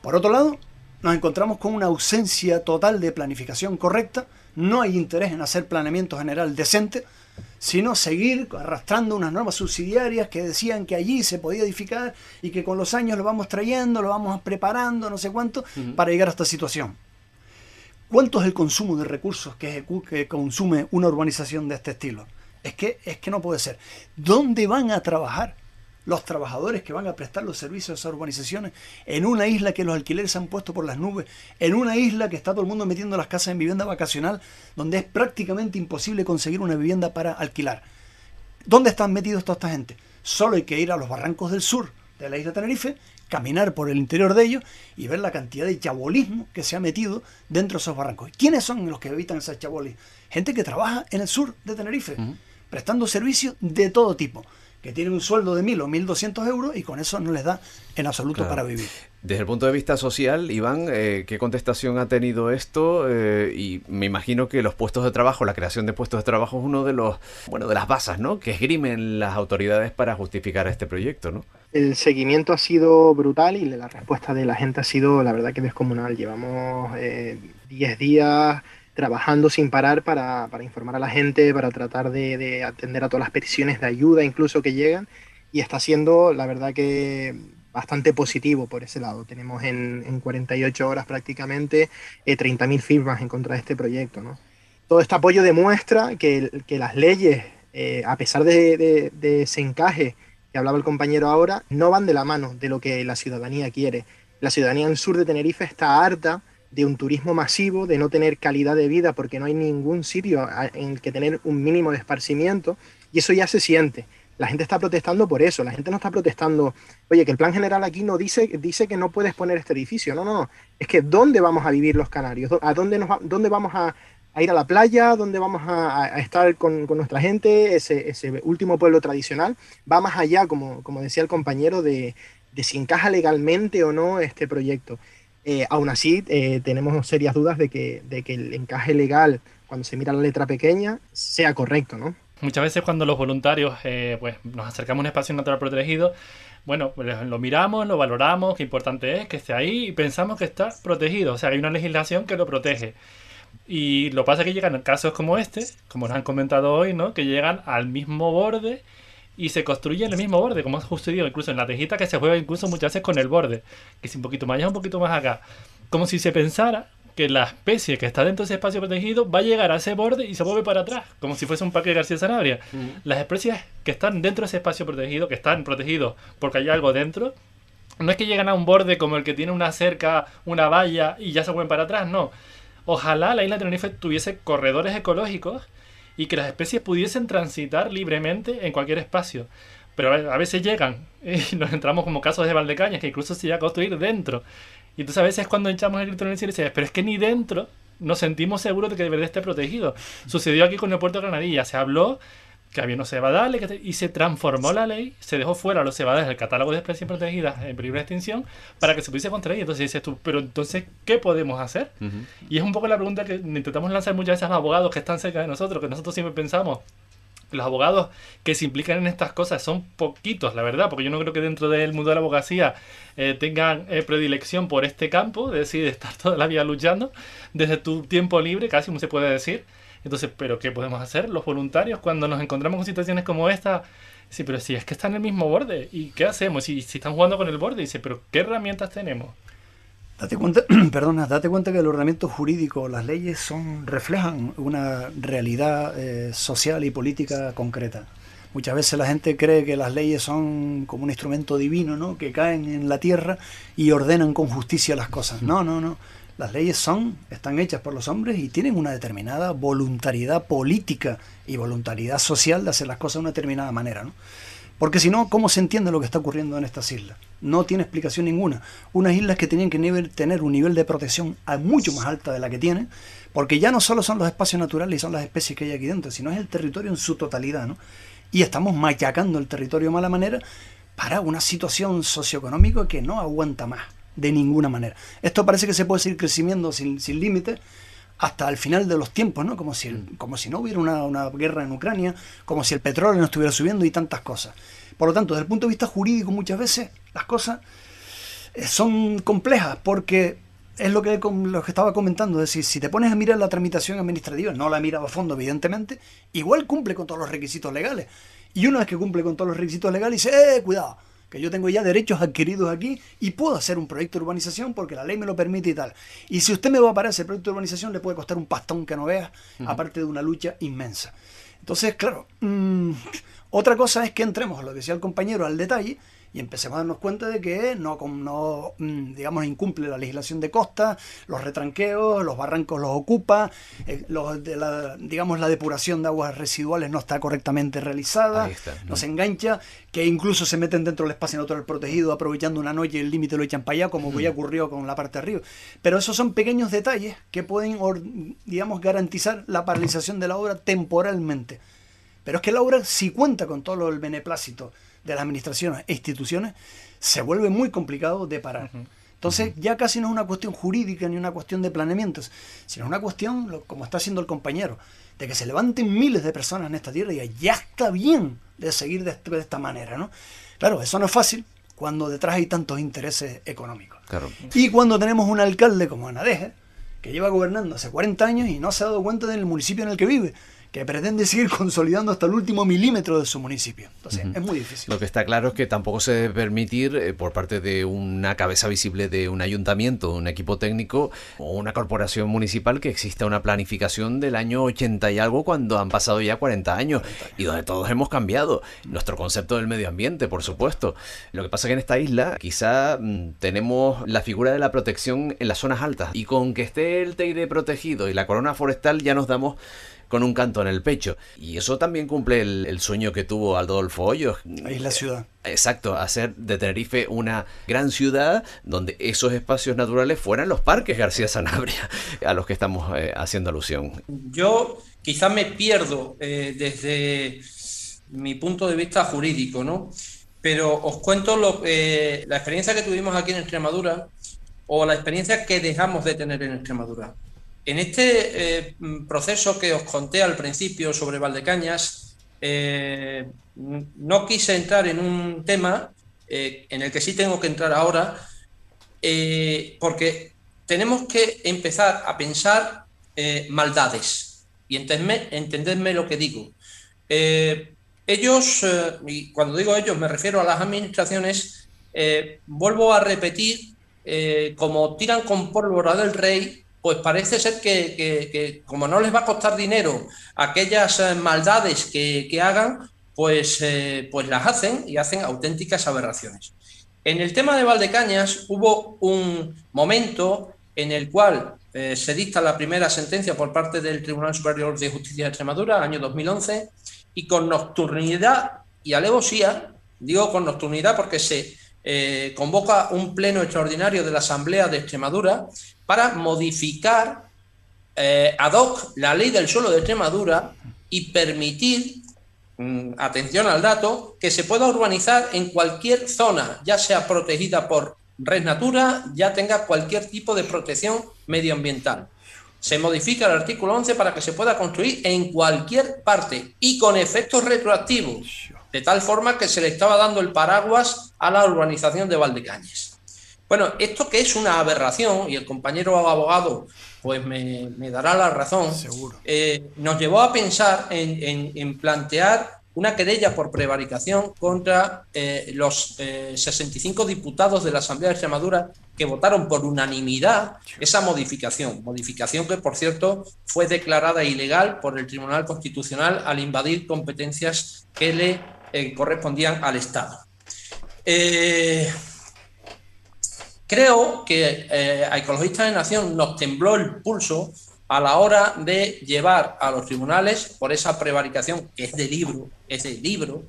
Por otro lado, nos encontramos con una ausencia total de planificación correcta, no hay interés en hacer planeamiento general decente, sino seguir arrastrando unas normas subsidiarias que decían que allí se podía edificar y que con los años lo vamos trayendo, lo vamos preparando, no sé cuánto, para llegar a esta situación. ¿Cuánto es el consumo de recursos que, consume una urbanización de este estilo? Es que, es que no puede ser. ¿Dónde van a trabajar los trabajadores que van a prestar los servicios a esas urbanizaciones en una isla que los alquileres han puesto por las nubes, en una isla que está todo el mundo metiendo las casas en vivienda vacacional, donde es prácticamente imposible conseguir una vivienda para alquilar? ¿Dónde están metidos toda esta gente? Solo hay que ir a los barrancos del sur de la isla Tenerife caminar por el interior de ellos y ver la cantidad de chabolismo que se ha metido dentro de esos barrancos. ¿Quiénes son los que evitan esa chabolis? Gente que trabaja en el sur de Tenerife, prestando servicios de todo tipo que tienen un sueldo de 1.000 o 1.200 euros y con eso no les da en absoluto para vivir. Desde el punto de vista social, Iván, eh, ¿qué contestación ha tenido esto? Eh, y me imagino que los puestos de trabajo, la creación de puestos de trabajo es uno de los, bueno, de las bases, ¿no? Que esgrimen las autoridades para justificar este proyecto, ¿no? El seguimiento ha sido brutal y la respuesta de la gente ha sido, la verdad, que descomunal. Llevamos 10 eh, días trabajando sin parar para, informar a la gente, para tratar de, atender a todas las peticiones de ayuda incluso que llegan. Y está siendo, la verdad que bastante positivo por ese lado. Tenemos en, 48 horas prácticamente 30.000 eh, firmas en contra de este proyecto. ¿no? Todo este apoyo demuestra que, las leyes, eh, a pesar de, de, ese encaje que hablaba el compañero ahora, no van de la mano de lo que la ciudadanía quiere. La ciudadanía en sur de Tenerife está harta de un turismo masivo, de no tener calidad de vida porque no hay ningún sitio en el que tener un mínimo de esparcimiento y eso ya se siente. La gente está protestando por eso, la gente no está protestando, oye, que el plan general aquí no dice, dice que no puedes poner este edificio, no, no, no, es que ¿dónde vamos a vivir los canarios? ¿A dónde, nos dónde vamos a, ir a la playa? ¿Dónde vamos a, estar con, nuestra gente? Ese, ese, último pueblo tradicional va más allá, como, como decía el compañero, de, de si encaja legalmente o no este proyecto. Eh, aún así, eh, tenemos serias dudas de que, el encaje legal, cuando se mira la letra pequeña, sea correcto, ¿no? Muchas veces cuando los voluntarios eh, pues, nos acercamos a un espacio natural protegido, bueno, pues, lo miramos, lo valoramos, qué importante es que esté ahí y pensamos que está protegido. O sea, hay una legislación que lo protege. Y lo pasa que llegan casos como este, como nos han comentado hoy, ¿no? Que llegan al mismo borde y se construye en el mismo borde, como ha sucedido incluso en la tejita que se juega incluso muchas veces con el borde, que es un poquito más allá, un poquito más acá. Como si se pensara que la especie que está dentro de ese espacio protegido va a llegar a ese borde y se mueve para atrás, como si fuese un parque de García Sanabria. Las especies que están dentro de ese espacio protegido, que están protegidos porque hay algo dentro, no es que llegan a un borde como el que tiene una cerca, una valla y ya se mueven para atrás, no. Ojalá la isla de Tenerife tuviese corredores ecológicos y que las especies pudiesen transitar libremente en cualquier espacio. Pero a veces llegan (laughs) y nos entramos como casos de Valdecañas, que incluso se llega a construir dentro. Y entonces a veces cuando echamos el grito en el cielo, dices, pero es que ni dentro nos sentimos seguros de que de verdad esté protegido. Sucedió aquí con el puerto de Granadilla. Se habló que había unos cebadales y se transformó la ley, se dejó fuera los cebadales del catálogo de especies protegidas en peligro de extinción para que se pudiese contraer. Entonces dices tú, pero entonces, ¿qué podemos hacer? Y es un poco la pregunta que intentamos lanzar muchas veces a los abogados que están cerca de nosotros, que nosotros siempre pensamos, los abogados que se implican en estas cosas son poquitos, la verdad, porque yo no creo que dentro del mundo de la abogacía eh, tengan eh, predilección por este campo, de decir, de estar toda la vida luchando desde tu tiempo libre, casi como se puede decir. Entonces, ¿pero qué podemos hacer los voluntarios cuando nos encontramos con situaciones como esta? Sí, pero si es que están en el mismo borde, ¿y qué hacemos? Si, si están jugando con el borde, dice, ¿pero qué herramientas tenemos? Date cuenta, (clears throat) perdona, date cuenta que el ordenamiento jurídico, las leyes son reflejan una realidad eh, social y política concreta. Muchas veces la gente cree que las leyes son como un instrumento divino, ¿no? Que caen en la tierra y ordenan con justicia las cosas. No, no, no. Las leyes son, están hechas por los hombres y tienen una determinada voluntariedad política y voluntariedad social de hacer las cosas de una determinada manera. ¿no? Porque si no, ¿cómo se entiende lo que está ocurriendo en estas islas? No tiene explicación ninguna. Unas islas que tenían que tener un nivel de protección mucho más alta de la que tienen, porque ya no solo son los espacios naturales y son las especies que hay aquí dentro, sino es el territorio en su totalidad. ¿no? Y estamos machacando el territorio de mala manera para una situación socioeconómica que no aguanta más de ninguna manera. Esto parece que se puede seguir creciendo sin, sin límite hasta el final de los tiempos, ¿no? Como si, mm. como si no hubiera una, una, guerra en Ucrania, como si el petróleo no estuviera subiendo y tantas cosas. Por lo tanto, desde el punto de vista jurídico muchas veces las cosas eh, son complejas porque es lo que, lo que estaba comentando, es decir, si te pones a mirar la tramitación administrativa, no la he mirado a fondo evidentemente, igual cumple con todos los requisitos legales. Y una vez que cumple con todos los requisitos legales, dice, eh, cuidado, que yo tengo ya derechos adquiridos aquí y puedo hacer un proyecto de urbanización porque la ley me lo permite y tal. Y si usted me va a parar ese proyecto de urbanización, le puede costar un pastón que no vea, aparte de una lucha inmensa. Entonces, claro, mm, otra cosa es que entremos, lo que decía el compañero, al detalle y empecemos a darnos cuenta de que no, no mm, digamos, incumple la legislación de costa, los retranqueos, los barrancos los ocupa, eh, los de la, digamos, la depuración de aguas residuales no está correctamente realizada, nos engancha, que incluso se meten dentro del espacio natural protegido aprovechando una noche y el límite lo echan para allá, como ya ocurrió con la parte de arriba. Pero esos son pequeños detalles que pueden, digamos, garantizar la paralización de la obra temporalmente. Pero es que la obra, si cuenta con todo el beneplácito de las administraciones e instituciones, se vuelve muy complicado de parar. Entonces ya casi no es una cuestión jurídica ni una cuestión de planeamientos, sino una cuestión, como está haciendo el compañero, de que se levanten miles de personas en esta tierra y ya está bien de seguir de, esta manera. ¿no? Claro, eso no es fácil cuando detrás hay tantos intereses económicos. Y cuando tenemos un alcalde como Anadeje, que lleva gobernando hace 40 años y no se ha dado cuenta del municipio en el que vive que pretende seguir consolidando hasta el último milímetro de su municipio. Entonces, es muy difícil. Lo que está claro es que tampoco se debe permitir eh, por parte de una cabeza visible de un ayuntamiento, un equipo técnico o una corporación municipal que exista una planificación del año 80 y algo cuando han pasado ya 40 años, y donde todos hemos cambiado. Nuestro concepto del medio ambiente, por supuesto. Lo que pasa es que en esta isla quizá mm, tenemos la figura de la protección en las zonas altas y con que esté el Teide protegido y la corona forestal ya nos damos con un canto en el pecho. Y eso también cumple el, sueño que tuvo Adolfo Hoyos. Ahí es la ciudad. Exacto, hacer de Tenerife una gran ciudad donde esos espacios naturales fueran los parques García Sanabria, (laughs) a los que estamos eh, haciendo alusión. Yo quizá me pierdo eh, desde mi punto de vista jurídico, ¿no? Pero os cuento lo, eh, la experiencia que tuvimos aquí en Extremadura o la experiencia que dejamos de tener en Extremadura. En este eh, proceso que os conté al principio sobre Valdecañas, eh, no quise entrar en un tema eh, en el que sí tengo que entrar ahora, porque tenemos que empezar a pensar maldades y entenderme, lo que digo. ellos, y cuando digo ellos me refiero a las administraciones, vuelvo a repetir, como tiran con pólvora del rey, pues parece ser que, como no les va a costar dinero aquellas eh, maldades que, hagan, pues, eh, pues las hacen y hacen auténticas aberraciones. En el tema de Valdecañas hubo un momento en el cual eh, se dicta la primera sentencia por parte del Tribunal Superior de Justicia de Extremadura, año 2011, y con nocturnidad y alevosía, digo con nocturnidad porque se convoca un pleno extraordinario de la Asamblea de Extremadura para modificar eh, ad hoc la ley del suelo de Extremadura y permitir, mm, atención al dato, que se pueda urbanizar en cualquier zona, ya sea protegida por Red Natura, ya tenga cualquier tipo de protección medioambiental. Se modifica el artículo 11 para que se pueda construir en cualquier parte y con efectos retroactivos, de tal forma que se le estaba dando el paraguas a la urbanización de Valdecañes. Bueno, esto que es una aberración, y el compañero abogado pues me, dará la razón, eh, nos llevó a pensar en, plantear una querella por prevaricación contra eh, los 65 eh, diputados de la Asamblea de Extremadura que votaron por unanimidad esa modificación, modificación que por cierto fue declarada ilegal por el Tribunal Constitucional al invadir competencias que le correspondían al Estado. Creo que eh, a Ecologistas de Nación nos tembló el pulso a la hora de llevar a los tribunales por esa prevaricación, que es de libro, es de libro,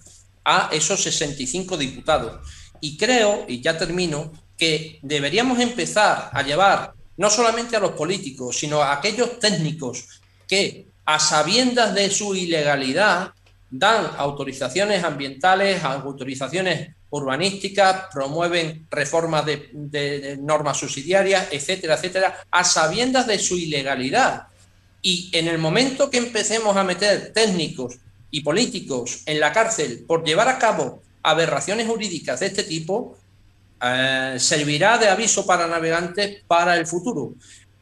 a esos 65 diputados. Y creo, y ya termino, que deberíamos empezar a llevar no solamente a los políticos, sino a aquellos técnicos que, a sabiendas de su ilegalidad, dan autorizaciones ambientales, autorizaciones urbanísticas, promueven reformas de, normas subsidiarias, etcétera, etcétera, a sabiendas de su ilegalidad. Y en el momento que empecemos a meter técnicos y políticos en la cárcel por llevar a cabo aberraciones jurídicas de este tipo, eh, servirá de aviso para navegantes para el futuro.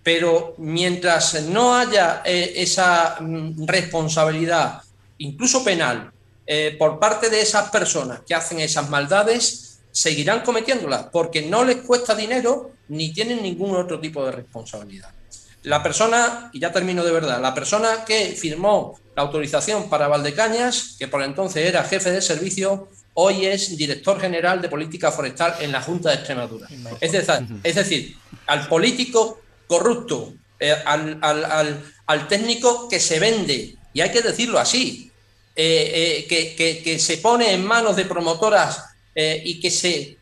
Pero mientras no haya eh, esa mm, responsabilidad, incluso penal, eh, por parte de esas personas que hacen esas maldades, seguirán cometiéndolas porque no les cuesta dinero ni tienen ningún otro tipo de responsabilidad. La persona, y ya termino de verdad, la persona que firmó la autorización para Valdecañas, que por entonces era jefe de servicio, hoy es director general de política forestal en la Junta de Extremadura. Es decir, es decir al político corrupto, eh, al técnico que se vende, y hay que decirlo así, eh, eh, que, se pone en manos de promotoras eh, y que se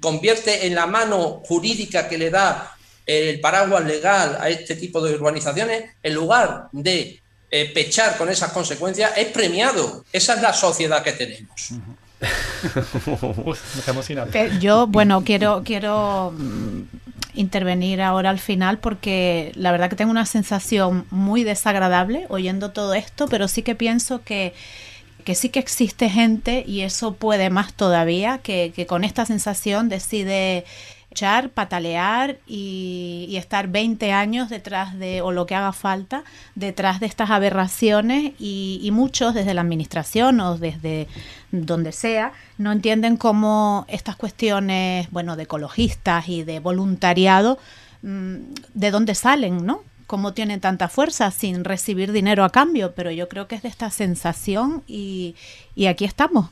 convierte en la mano jurídica que le da el paraguas legal a este tipo de urbanizaciones, en lugar de pechar con esas consecuencias, es premiado. Esa es la sociedad que tenemos. (laughs) Yo, bueno, quiero, quiero intervenir ahora al final porque la verdad que tengo una sensación muy desagradable oyendo todo esto, pero sí que pienso que, que sí que existe gente y eso puede más todavía, que, que con esta sensación decide echar, patalear y, estar 20 años detrás de, o lo que haga falta, detrás de estas aberraciones y, muchos desde la administración o desde donde sea, no entienden cómo estas cuestiones, bueno, de ecologistas y de voluntariado, mm, de dónde salen, ¿no? Cómo tienen tanta fuerza sin recibir dinero a cambio, pero yo creo que es de esta sensación y, y aquí estamos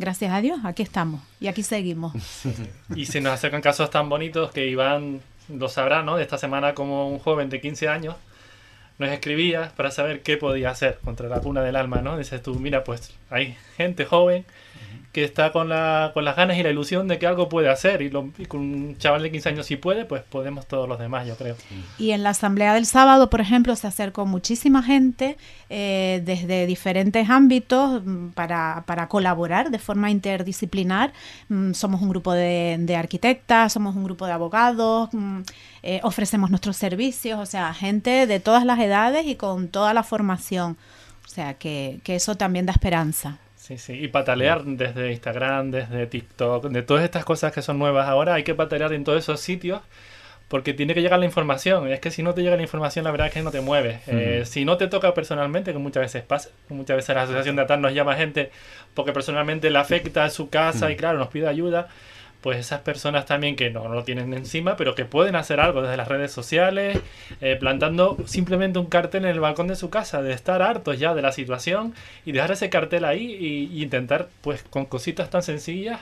gracias a Dios, aquí estamos y aquí seguimos. (laughs) y se nos acercan casos tan bonitos que Iván lo sabrá, ¿no? De esta semana como un joven de 15 años nos escribía para saber qué podía hacer contra la puna del alma, ¿no? Dices tú, mira, pues hay gente joven que está con, la, con las ganas y la ilusión de que algo puede hacer. Y, lo, con un chaval de 15 años si puede, pues podemos todos los demás, yo creo. Y en la asamblea del sábado, por ejemplo, se acercó muchísima gente eh, desde diferentes ámbitos mm, para, colaborar de forma interdisciplinar. Mm, somos un grupo de, de, arquitectas, somos un grupo de abogados, mm, eh, ofrecemos nuestros servicios, o sea, gente de todas las edades y con toda la formación. O sea, que, que eso también da esperanza. Sí, sí, y patalear desde Instagram, desde TikTok, de todas estas cosas que son nuevas ahora, hay que patalear en todos esos sitios porque tiene que llegar la información. Y es que si no te llega la información, la verdad es que no te mueves. Eh, si no te toca personalmente, que muchas veces pasa, muchas veces la Asociación de ATAR nos llama gente porque personalmente le afecta a su casa y claro, nos pide ayuda pues esas personas también que no, lo tienen encima, pero que pueden hacer algo desde las redes sociales, eh, plantando simplemente un cartel en el balcón de su casa, de estar hartos ya de la situación y dejar ese cartel ahí y, intentar, pues con cositas tan sencillas,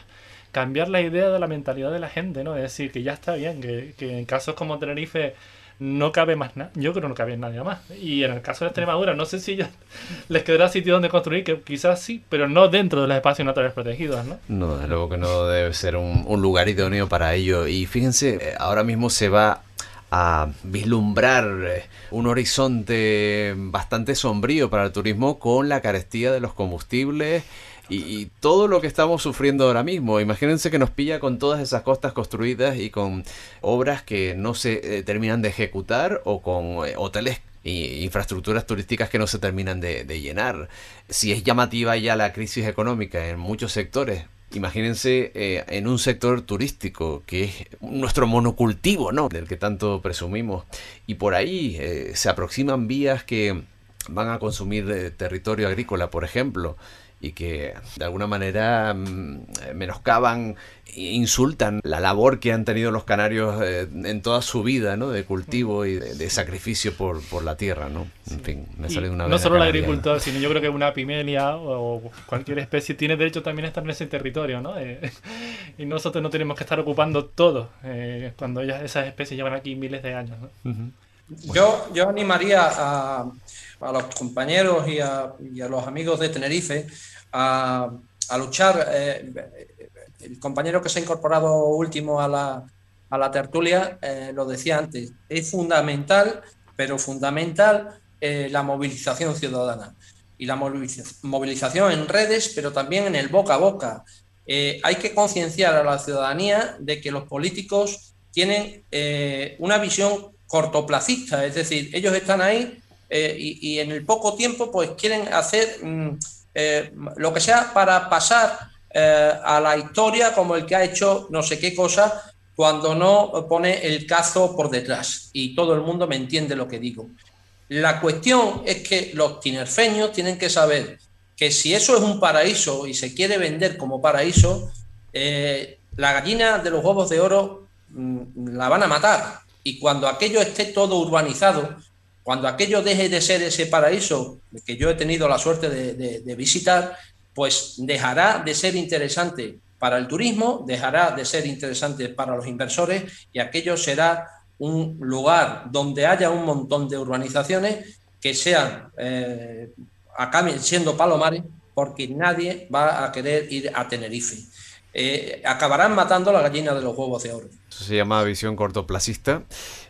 cambiar la idea de la mentalidad de la gente, ¿no? Es decir, que ya está bien, que, que en casos como Tenerife no cabe más nada. Yo creo que no cabe nadie más. Y en el caso de Extremadura, no sé si ya (laughs) les quedará sitio donde construir, que quizás sí, pero no dentro de los espacios naturales protegidos, ¿no? No, desde luego que no debe ser un, lugar idóneo para ello. Y fíjense, eh, ahora mismo se va a vislumbrar eh, un horizonte bastante sombrío para el turismo con la carestía de los combustibles y, todo lo que estamos sufriendo ahora mismo. Imagínense que nos pilla con todas esas costas construidas y con obras que no se eh, terminan de ejecutar o con eh, hoteles e infraestructuras turísticas que no se terminan de, llenar. Si es llamativa ya la crisis económica en muchos sectores, Imagínense eh, en un sector turístico que es nuestro monocultivo, ¿no? Del que tanto presumimos. Y por ahí se aproximan vías que van a consumir territorio agrícola, por ejemplo y que de alguna manera mm, menoscaban e insultan la labor que han tenido los canarios eh, en toda su vida, ¿no? De cultivo y de, sacrificio por, por, la tierra, ¿no? En fin, me sale una No solo el agricultor, sino yo creo que una pimelia o cualquier especie tiene derecho también a estar en ese territorio, ¿no? Eh, (laughs) y nosotros no tenemos que estar ocupando todo eh, cuando ellas, esas especies llevan aquí miles de años, ¿no? Yo, yo animaría a, a los compañeros y a, los amigos de Tenerife a, luchar. Eh, el compañero que se ha incorporado último a la, a la tertulia eh, lo decía antes, es fundamental, pero fundamental eh, la movilización ciudadana y la movilización en redes, pero también en el boca a boca. hay que concienciar a la ciudadanía de que los políticos tienen una visión cortoplacista, es decir, ellos están ahí eh, y, en el poco tiempo pues quieren hacer mm, eh, lo que sea para pasar eh, a la historia como el que ha hecho no sé qué cosa cuando no pone el cazo por detrás y todo el mundo me entiende lo que digo. La cuestión es que los tinerfeños tienen que saber que si eso es un paraíso y se quiere vender como paraíso, la gallina de los huevos de oro mm, la van a matar. Y cuando aquello esté todo urbanizado, cuando aquello deje de ser ese paraíso que yo he tenido la suerte de, visitar, pues dejará de ser interesante para el turismo, dejará de ser interesante para los inversores y aquello será un lugar donde haya un montón de urbanizaciones que sean, eh, acaben siendo palomares, porque nadie va a querer ir a Tenerife. Eh, acabarán matando la gallina de los huevos de oro. Eso se llama visión cortoplacista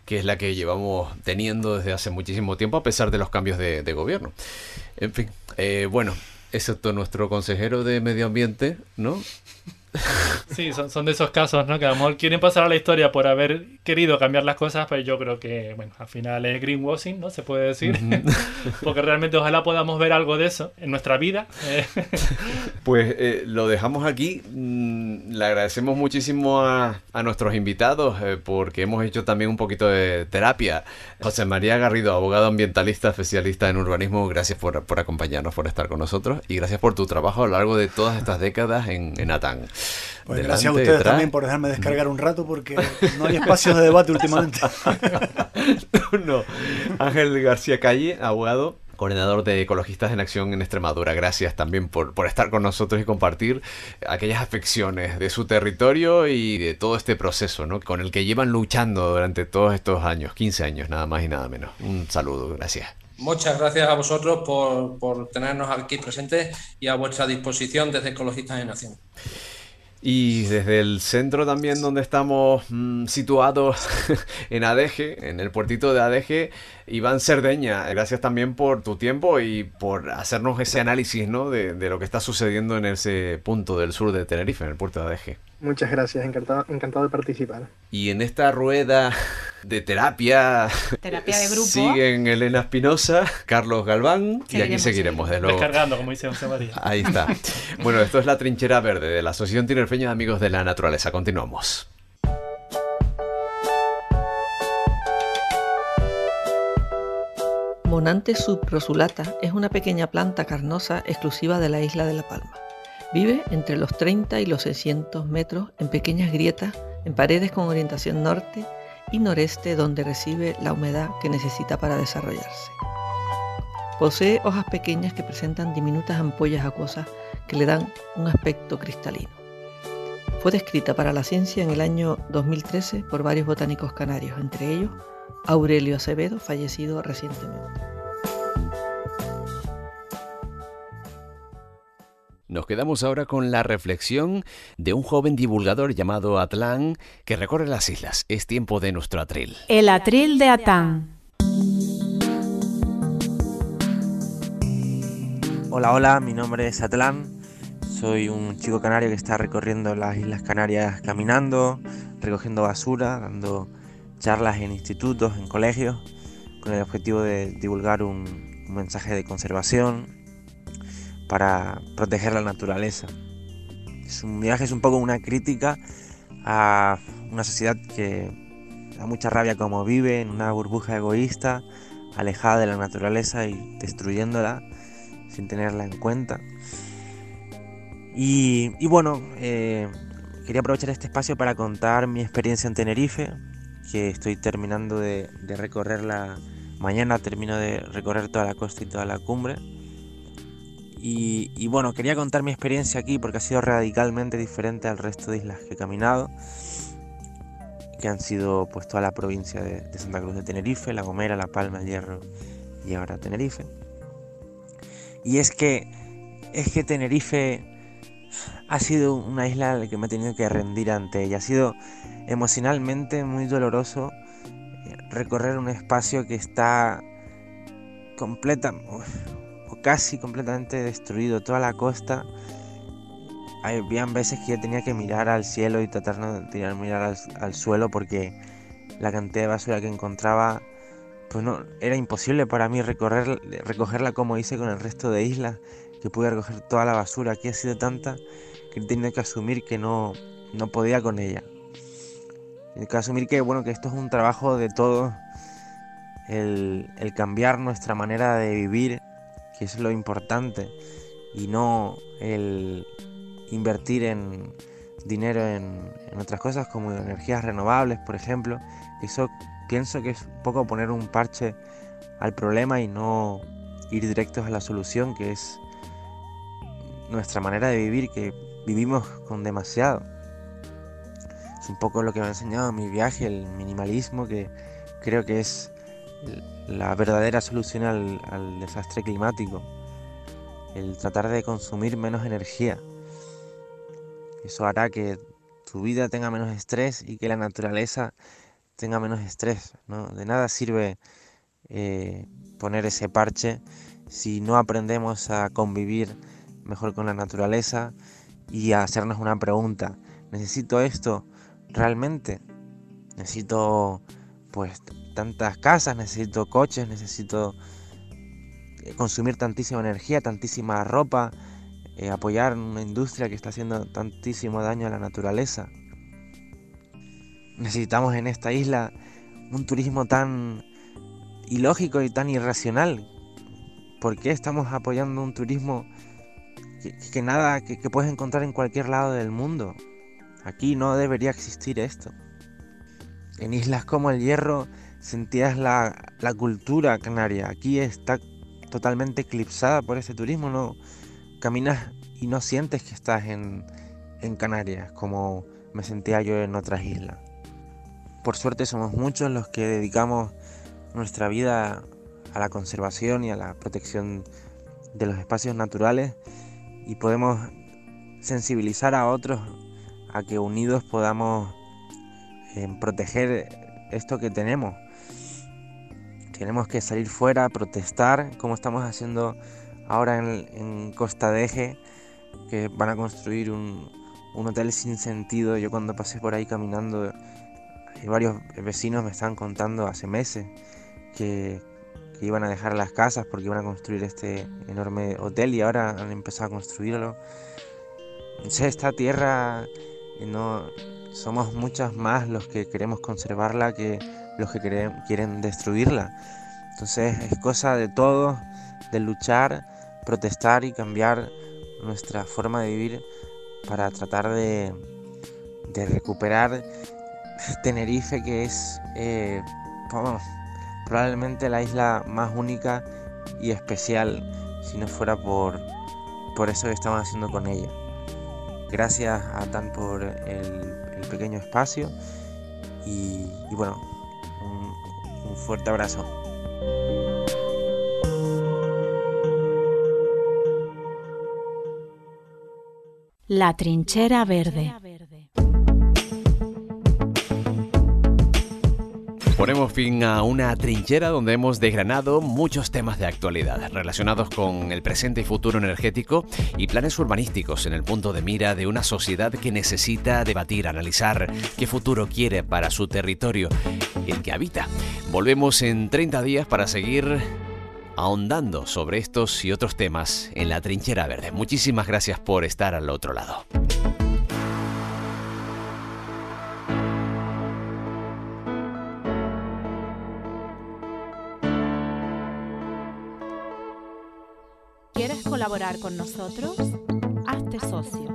que es la que llevamos teniendo desde hace muchísimo tiempo a pesar de los cambios de, gobierno. En fin, eh, bueno, excepto nuestro consejero de medio ambiente, ¿no? (laughs) Sí, son, son, de esos casos, ¿no? Que a lo mejor quieren pasar a la historia por haber querido cambiar las cosas, pero yo creo que, bueno, al final es greenwashing, ¿no? Se puede decir. (laughs) Porque realmente ojalá podamos ver algo de eso en nuestra vida. (laughs) pues eh, lo dejamos aquí. Mm, le agradecemos muchísimo a, a nuestros invitados eh, porque hemos hecho también un poquito de terapia. José María Garrido, abogado ambientalista, especialista en urbanismo, gracias por, por acompañarnos, por estar con nosotros y gracias por tu trabajo a lo largo de todas estas décadas en, en ATAN. Pues gracias a ustedes también por dejarme descargar un rato porque no hay espacios de debate últimamente. (laughs) no. Ángel García Calle, abogado coordinador de Ecologistas en Acción en Extremadura. Gracias también por, por, estar con nosotros y compartir aquellas afecciones de su territorio y de todo este proceso ¿no? con el que llevan luchando durante todos estos años, 15 años nada más y nada menos. Un saludo, gracias. Muchas gracias a vosotros por, por tenernos aquí presentes y a vuestra disposición desde Ecologistas en Acción. Y desde el centro también donde estamos mmm, situados (laughs) en Adeje, en el puertito de Adeje, Iván Cerdeña, gracias también por tu tiempo y por hacernos ese análisis ¿no? de, de, lo que está sucediendo en ese punto del sur de Tenerife, en el puerto de Adeje. Muchas gracias, encantado, encantado de participar. Y en esta rueda de terapia, terapia de grupo. siguen Elena Espinosa, Carlos Galván Seguiremos, y aquí seguiremos de nuevo. Descargando, como dice José María. Ahí está. Bueno, esto es la trinchera verde de la Asociación Tinerfeña de Amigos de la Naturaleza. Continuamos. Monantes subrosulata es una pequeña planta carnosa exclusiva de la isla de La Palma. Vive entre los 30 y los 600 metros en pequeñas grietas en paredes con orientación norte y noreste donde recibe la humedad que necesita para desarrollarse. Posee hojas pequeñas que presentan diminutas ampollas acuosas que le dan un aspecto cristalino. Fue descrita para la ciencia en el año 2013 por varios botánicos canarios, entre ellos Aurelio Acevedo, fallecido recientemente. Nos quedamos ahora con la reflexión de un joven divulgador llamado Atlán que recorre las islas. Es tiempo de nuestro atril. El atril de Atán. Hola, hola, mi nombre es Atlán. Soy un chico canario que está recorriendo las Islas Canarias caminando, recogiendo basura, dando charlas en institutos, en colegios, con el objetivo de divulgar un, mensaje de conservación, para proteger la naturaleza. Es un viaje es un poco una crítica a una sociedad que da mucha rabia como vive en una burbuja egoísta, alejada de la naturaleza y destruyéndola sin tenerla en cuenta. Y, y bueno, eh, quería aprovechar este espacio para contar mi experiencia en Tenerife, que estoy terminando de, de recorrerla. Mañana termino de recorrer toda la costa y toda la cumbre. Y, bueno, quería contar mi experiencia aquí porque ha sido radicalmente diferente al resto de islas que he caminado, que han sido pues toda la provincia de, de Santa Cruz de Tenerife, La Gomera, La Palma, El Hierro y ahora Tenerife. Y es que, es que Tenerife ha sido una isla a la que me he tenido que rendir ante ella. Ha sido emocionalmente muy doloroso recorrer un espacio que está completa, casi completamente destruido toda la costa. Habían veces que yo tenía que mirar al cielo y tratar de mirar al, al, suelo porque la cantidad de basura que encontraba, pues no, era imposible para mí recorrer, recogerla como hice con el resto de islas, que pude recoger toda la basura. Aquí ha sido tanta que he tenido que asumir que no, no podía con ella. Hay que asumir que, bueno, que esto es un trabajo de todos, el, el cambiar nuestra manera de vivir, que es lo importante, y no el invertir en dinero en, en, otras cosas como energías renovables, por ejemplo. Eso pienso que es un poco poner un parche al problema y no ir directos a la solución, que es nuestra manera de vivir, que vivimos con demasiado. Es un poco lo que me ha enseñado mi viaje, el minimalismo, que creo que es la verdadera solución al, desastre climático, el tratar de consumir menos energía. Eso hará que tu vida tenga menos estrés y que la naturaleza tenga menos estrés. ¿no? De nada sirve eh, poner ese parche si no aprendemos a convivir mejor con la naturaleza y hacernos una pregunta. ¿Necesito esto realmente? Necesito pues tantas casas, necesito coches, necesito eh, consumir tantísima energía, tantísima ropa, eh, apoyar una industria que está haciendo tantísimo daño a la naturaleza. Necesitamos en esta isla un turismo tan ilógico y tan irracional. ¿Por qué estamos apoyando un turismo que, nada, que, puedes encontrar en cualquier lado del mundo? Aquí no debería existir esto. En islas como el Hierro sentías la, la cultura canaria. Aquí está totalmente eclipsada por ese turismo. No caminas y no sientes que estás en, en Canarias como me sentía yo en otras islas. Por suerte somos muchos los que dedicamos nuestra vida a la conservación y a la protección de los espacios naturales y podemos sensibilizar a otros a que unidos podamos eh, proteger esto que tenemos. Tenemos que salir fuera, protestar, como estamos haciendo ahora en, Costa de Eje, que van a construir un, un hotel sin sentido. Yo cuando pasé por ahí caminando varios vecinos me estaban contando hace meses que, iban a dejar las casas porque iban a construir este enorme hotel y ahora han empezado a construirlo. esta tierra eh, no somos muchas más los que queremos conservarla que los que quieren destruirla. Entonces es cosa de todos, de luchar, protestar y cambiar nuestra forma de vivir para tratar de, de recuperar Tenerife, que es eh, probablemente la isla más única y especial, si no fuera por, por eso que estamos haciendo con ella. Gracias a Tan por el, pequeño espacio y, bueno, un fuerte abrazo. La trinchera verde. Ponemos fin a una trinchera donde hemos desgranado muchos temas de actualidad relacionados con el presente y futuro energético y planes urbanísticos en el punto de mira de una sociedad que necesita debatir, analizar qué futuro quiere para su territorio y el que habita. Volvemos en 30 días para seguir ahondando sobre estos y otros temas en la trinchera verde. Muchísimas gracias por estar al otro lado. Colaborar con nosotros? Hazte socio.